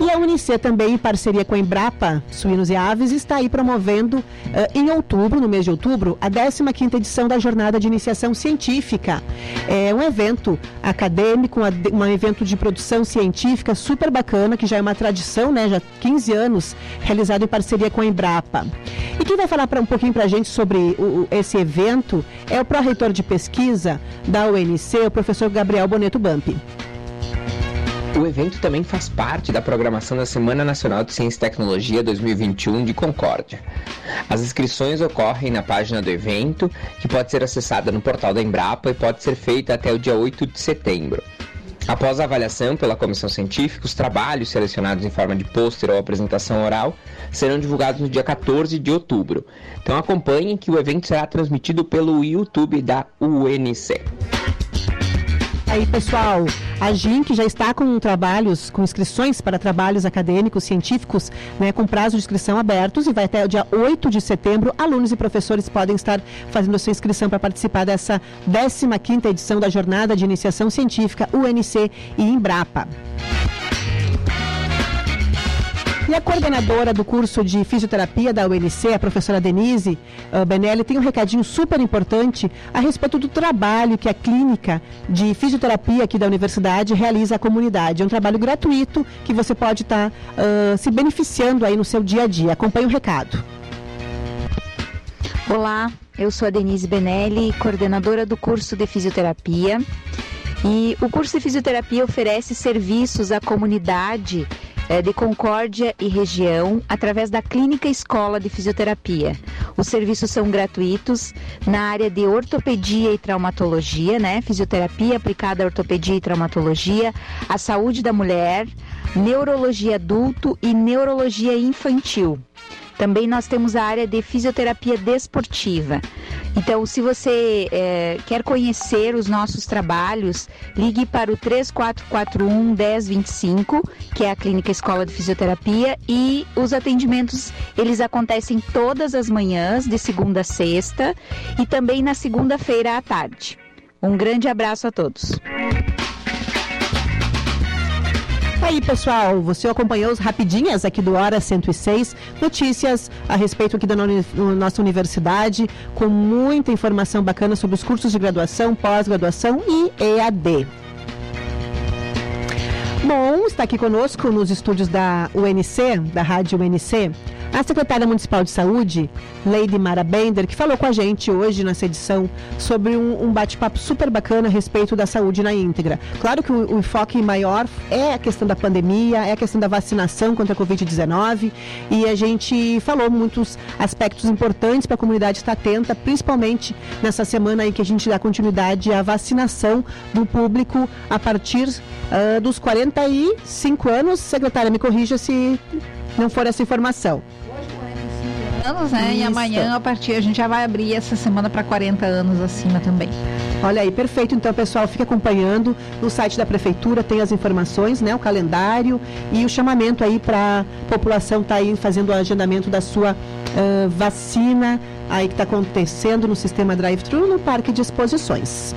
E a Unicê também, em parceria com a Embrapa Suínos e Aves, está aí promovendo uh, em outubro, no mês de outubro, a 15ª edição da Jornada de Iniciação Científica. É um evento acadêmico, um evento de produção científica super bacana, que já é uma tradição, né, já 15 anos, realizado em parceria com a Embrapa. E quem vai falar pra, um pouquinho para a gente sobre o, esse evento é o pró-reitor de pesquisa da UNC, o professor Gabriel Boneto Bampi. O evento também faz parte da programação da Semana Nacional de Ciência e Tecnologia 2021 de Concórdia. As inscrições ocorrem na página do evento, que pode ser acessada no portal da Embrapa e pode ser feita até o dia 8 de setembro. Após a avaliação pela comissão científica, os trabalhos selecionados em forma de pôster ou apresentação oral serão divulgados no dia 14 de outubro. Então acompanhem que o evento será transmitido pelo YouTube da UNC. Aí, pessoal, a GINC já está com trabalhos, com inscrições para trabalhos acadêmicos, científicos, né, com prazo de inscrição abertos e vai até o dia 8 de setembro. Alunos e professores podem estar fazendo sua inscrição para participar dessa 15ª edição da Jornada de Iniciação Científica UNC e Embrapa. E a coordenadora do curso de fisioterapia da UNC, a professora Denise uh, Benelli, tem um recadinho super importante a respeito do trabalho que a clínica de fisioterapia aqui da universidade realiza à comunidade. É um trabalho gratuito que você pode estar tá, uh, se beneficiando aí no seu dia a dia. Acompanhe o recado. Olá, eu sou a Denise Benelli, coordenadora do curso de fisioterapia. E o curso de fisioterapia oferece serviços à comunidade de Concórdia e região através da Clínica Escola de Fisioterapia. Os serviços são gratuitos na área de ortopedia e traumatologia, né? Fisioterapia aplicada à ortopedia e traumatologia, a saúde da mulher, neurologia adulto e neurologia infantil. Também nós temos a área de fisioterapia desportiva. Então, se você é, quer conhecer os nossos trabalhos, ligue para o 3441 1025, que é a Clínica Escola de Fisioterapia, e os atendimentos eles acontecem todas as manhãs, de segunda a sexta, e também na segunda-feira à tarde. Um grande abraço a todos. Aí, pessoal, você acompanhou os rapidinhas aqui do Hora 106, notícias a respeito aqui da nossa universidade, com muita informação bacana sobre os cursos de graduação, pós-graduação e EAD. Bom, está aqui conosco nos estúdios da UNC, da Rádio UNC, A secretária municipal de saúde, Lady Mara Bender, que falou com a gente hoje nessa edição sobre um, um bate-papo super bacana a respeito da saúde na íntegra. Claro que o, o enfoque maior é a questão da pandemia, é a questão da vacinação contra a Covid-19 e a gente falou muitos aspectos importantes para a comunidade estar atenta, principalmente nessa semana aí que a gente dá continuidade à vacinação do público a partir uh, dos 45 anos. Secretária, me corrija se não for essa informação. Anos, né? E Isso. amanhã, a partir, a gente já vai abrir essa semana para 40 anos acima também. Olha aí, perfeito. Então, pessoal, fique acompanhando no site da prefeitura, tem as informações, né? O calendário e o chamamento aí para a população estar aí fazendo o agendamento da sua ah, vacina aí que está acontecendo no sistema drive-thru no Parque de Exposições.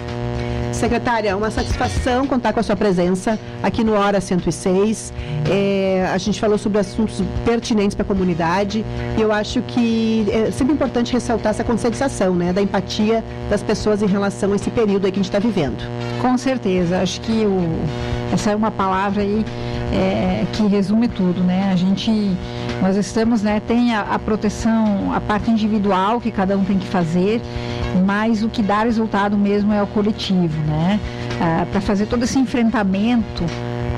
Secretária, uma satisfação contar com a sua presença aqui no Hora 106. É, a gente falou sobre assuntos pertinentes para a comunidade e eu acho que é sempre importante ressaltar essa conscientização, né, da empatia das pessoas em relação a esse período que a gente está vivendo. Com certeza, acho que o, essa é uma palavra aí é, que resume tudo, né? A gente, nós estamos, né? Tem a, a proteção, a parte individual que cada um tem que fazer, mas o que dá resultado mesmo é o coletivo, né? Para fazer todo esse enfrentamento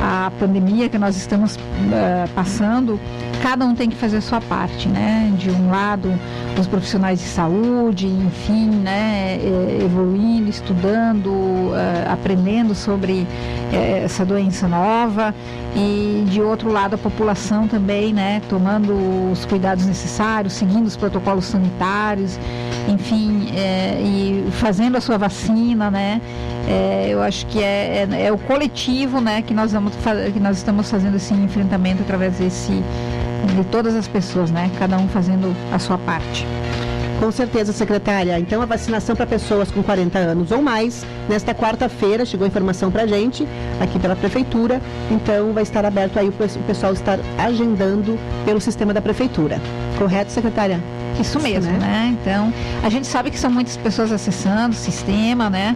à pandemia que nós estamos ah, passando, cada um tem que fazer a sua parte, né? De um lado, os profissionais de saúde, enfim, né? eh, Evoluindo, estudando, ah, aprendendo sobre eh, essa doença nova e de outro lado a população também, né? Tomando os cuidados necessários, seguindo os protocolos sanitários, enfim, eh, e fazendo a sua vacina, né? Eh, eu acho que é, é, é o coletivo, né? Que nós vamos que nós estamos fazendo esse enfrentamento através desse de todas as pessoas, né? Cada um fazendo a sua parte. Com certeza, secretária. Então, a vacinação para pessoas com 40 anos ou mais, nesta quarta-feira, chegou a informação para a gente, aqui pela Prefeitura. Então, vai estar aberto aí o pe- o pessoal estar agendando pelo sistema da Prefeitura. Correto, secretária? Isso mesmo, né? Então, a gente sabe que são muitas pessoas acessando o sistema, né?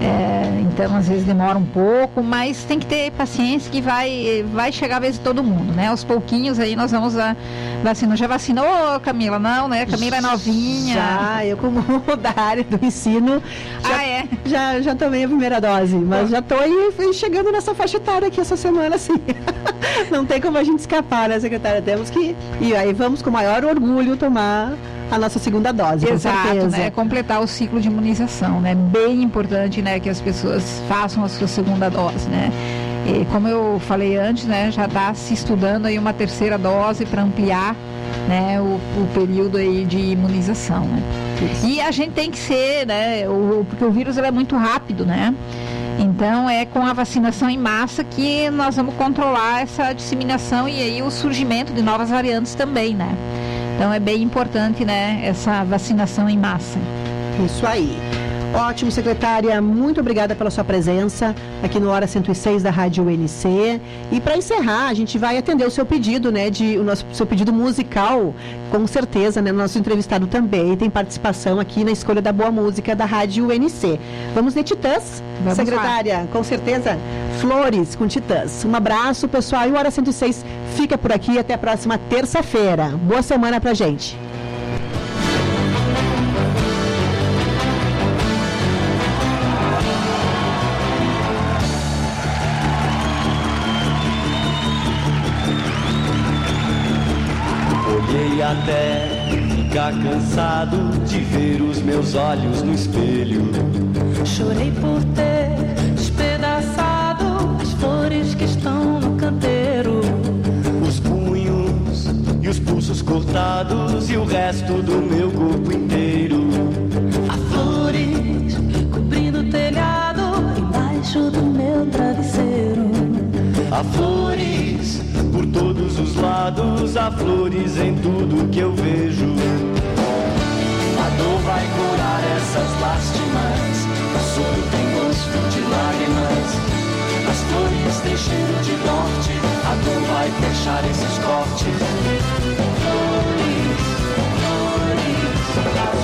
É, então, às vezes demora um pouco, mas tem que ter paciência que vai, vai chegar a vez de todo mundo, né? Aos pouquinhos aí nós vamos a vacinar. Já vacinou, Camila? Não, né? Camila é novinha. Já, eu como da área do ensino, já, Ah, é? já, já tomei a primeira dose, mas já estou chegando nessa faixa etária aqui essa semana, sim. Não tem como a gente escapar, né, secretária? Temos que. E aí vamos com o maior orgulho tomar a nossa segunda dose, Exato, né? Completar o ciclo de imunização, né? Bem importante, né? Que as pessoas façam a sua segunda dose, né? E como eu falei antes, né? Já está se estudando aí uma terceira dose para ampliar, né? O, o período aí de imunização, né? E a gente tem que ser, né? O, porque o vírus é muito rápido, né? Então é com a vacinação em massa que nós vamos controlar essa disseminação e aí o surgimento de novas variantes também, né? Então é bem importante, né, essa vacinação em massa. Isso aí. Ótimo, secretária. Muito obrigada pela sua presença aqui no Hora 106 da Rádio UNC. E para encerrar, a gente vai atender o seu pedido, né? De, o nosso seu pedido musical, com certeza, né? Nosso entrevistado também tem participação aqui na escolha da boa música da Rádio UNC. Vamos de Titãs, Vamos secretária, com certeza. Flores com Titãs. Um abraço, pessoal. E o Hora 106 fica por aqui até a próxima terça-feira. Boa semana pra gente. Até ficar cansado de ver os meus olhos no espelho. Chorei por ter despedaçado as flores que estão no canteiro. Os punhos e os pulsos cortados e o resto do meu corpo inteiro. Há flores cobrindo o telhado embaixo do meu travesseiro. Há flores por todos os lados há flores em tudo que eu vejo. A dor vai curar essas lástimas. O soro tem gosto de lágrimas. As flores têm cheiro de morte. a dor vai fechar esses cortes. Flores, flores, flores.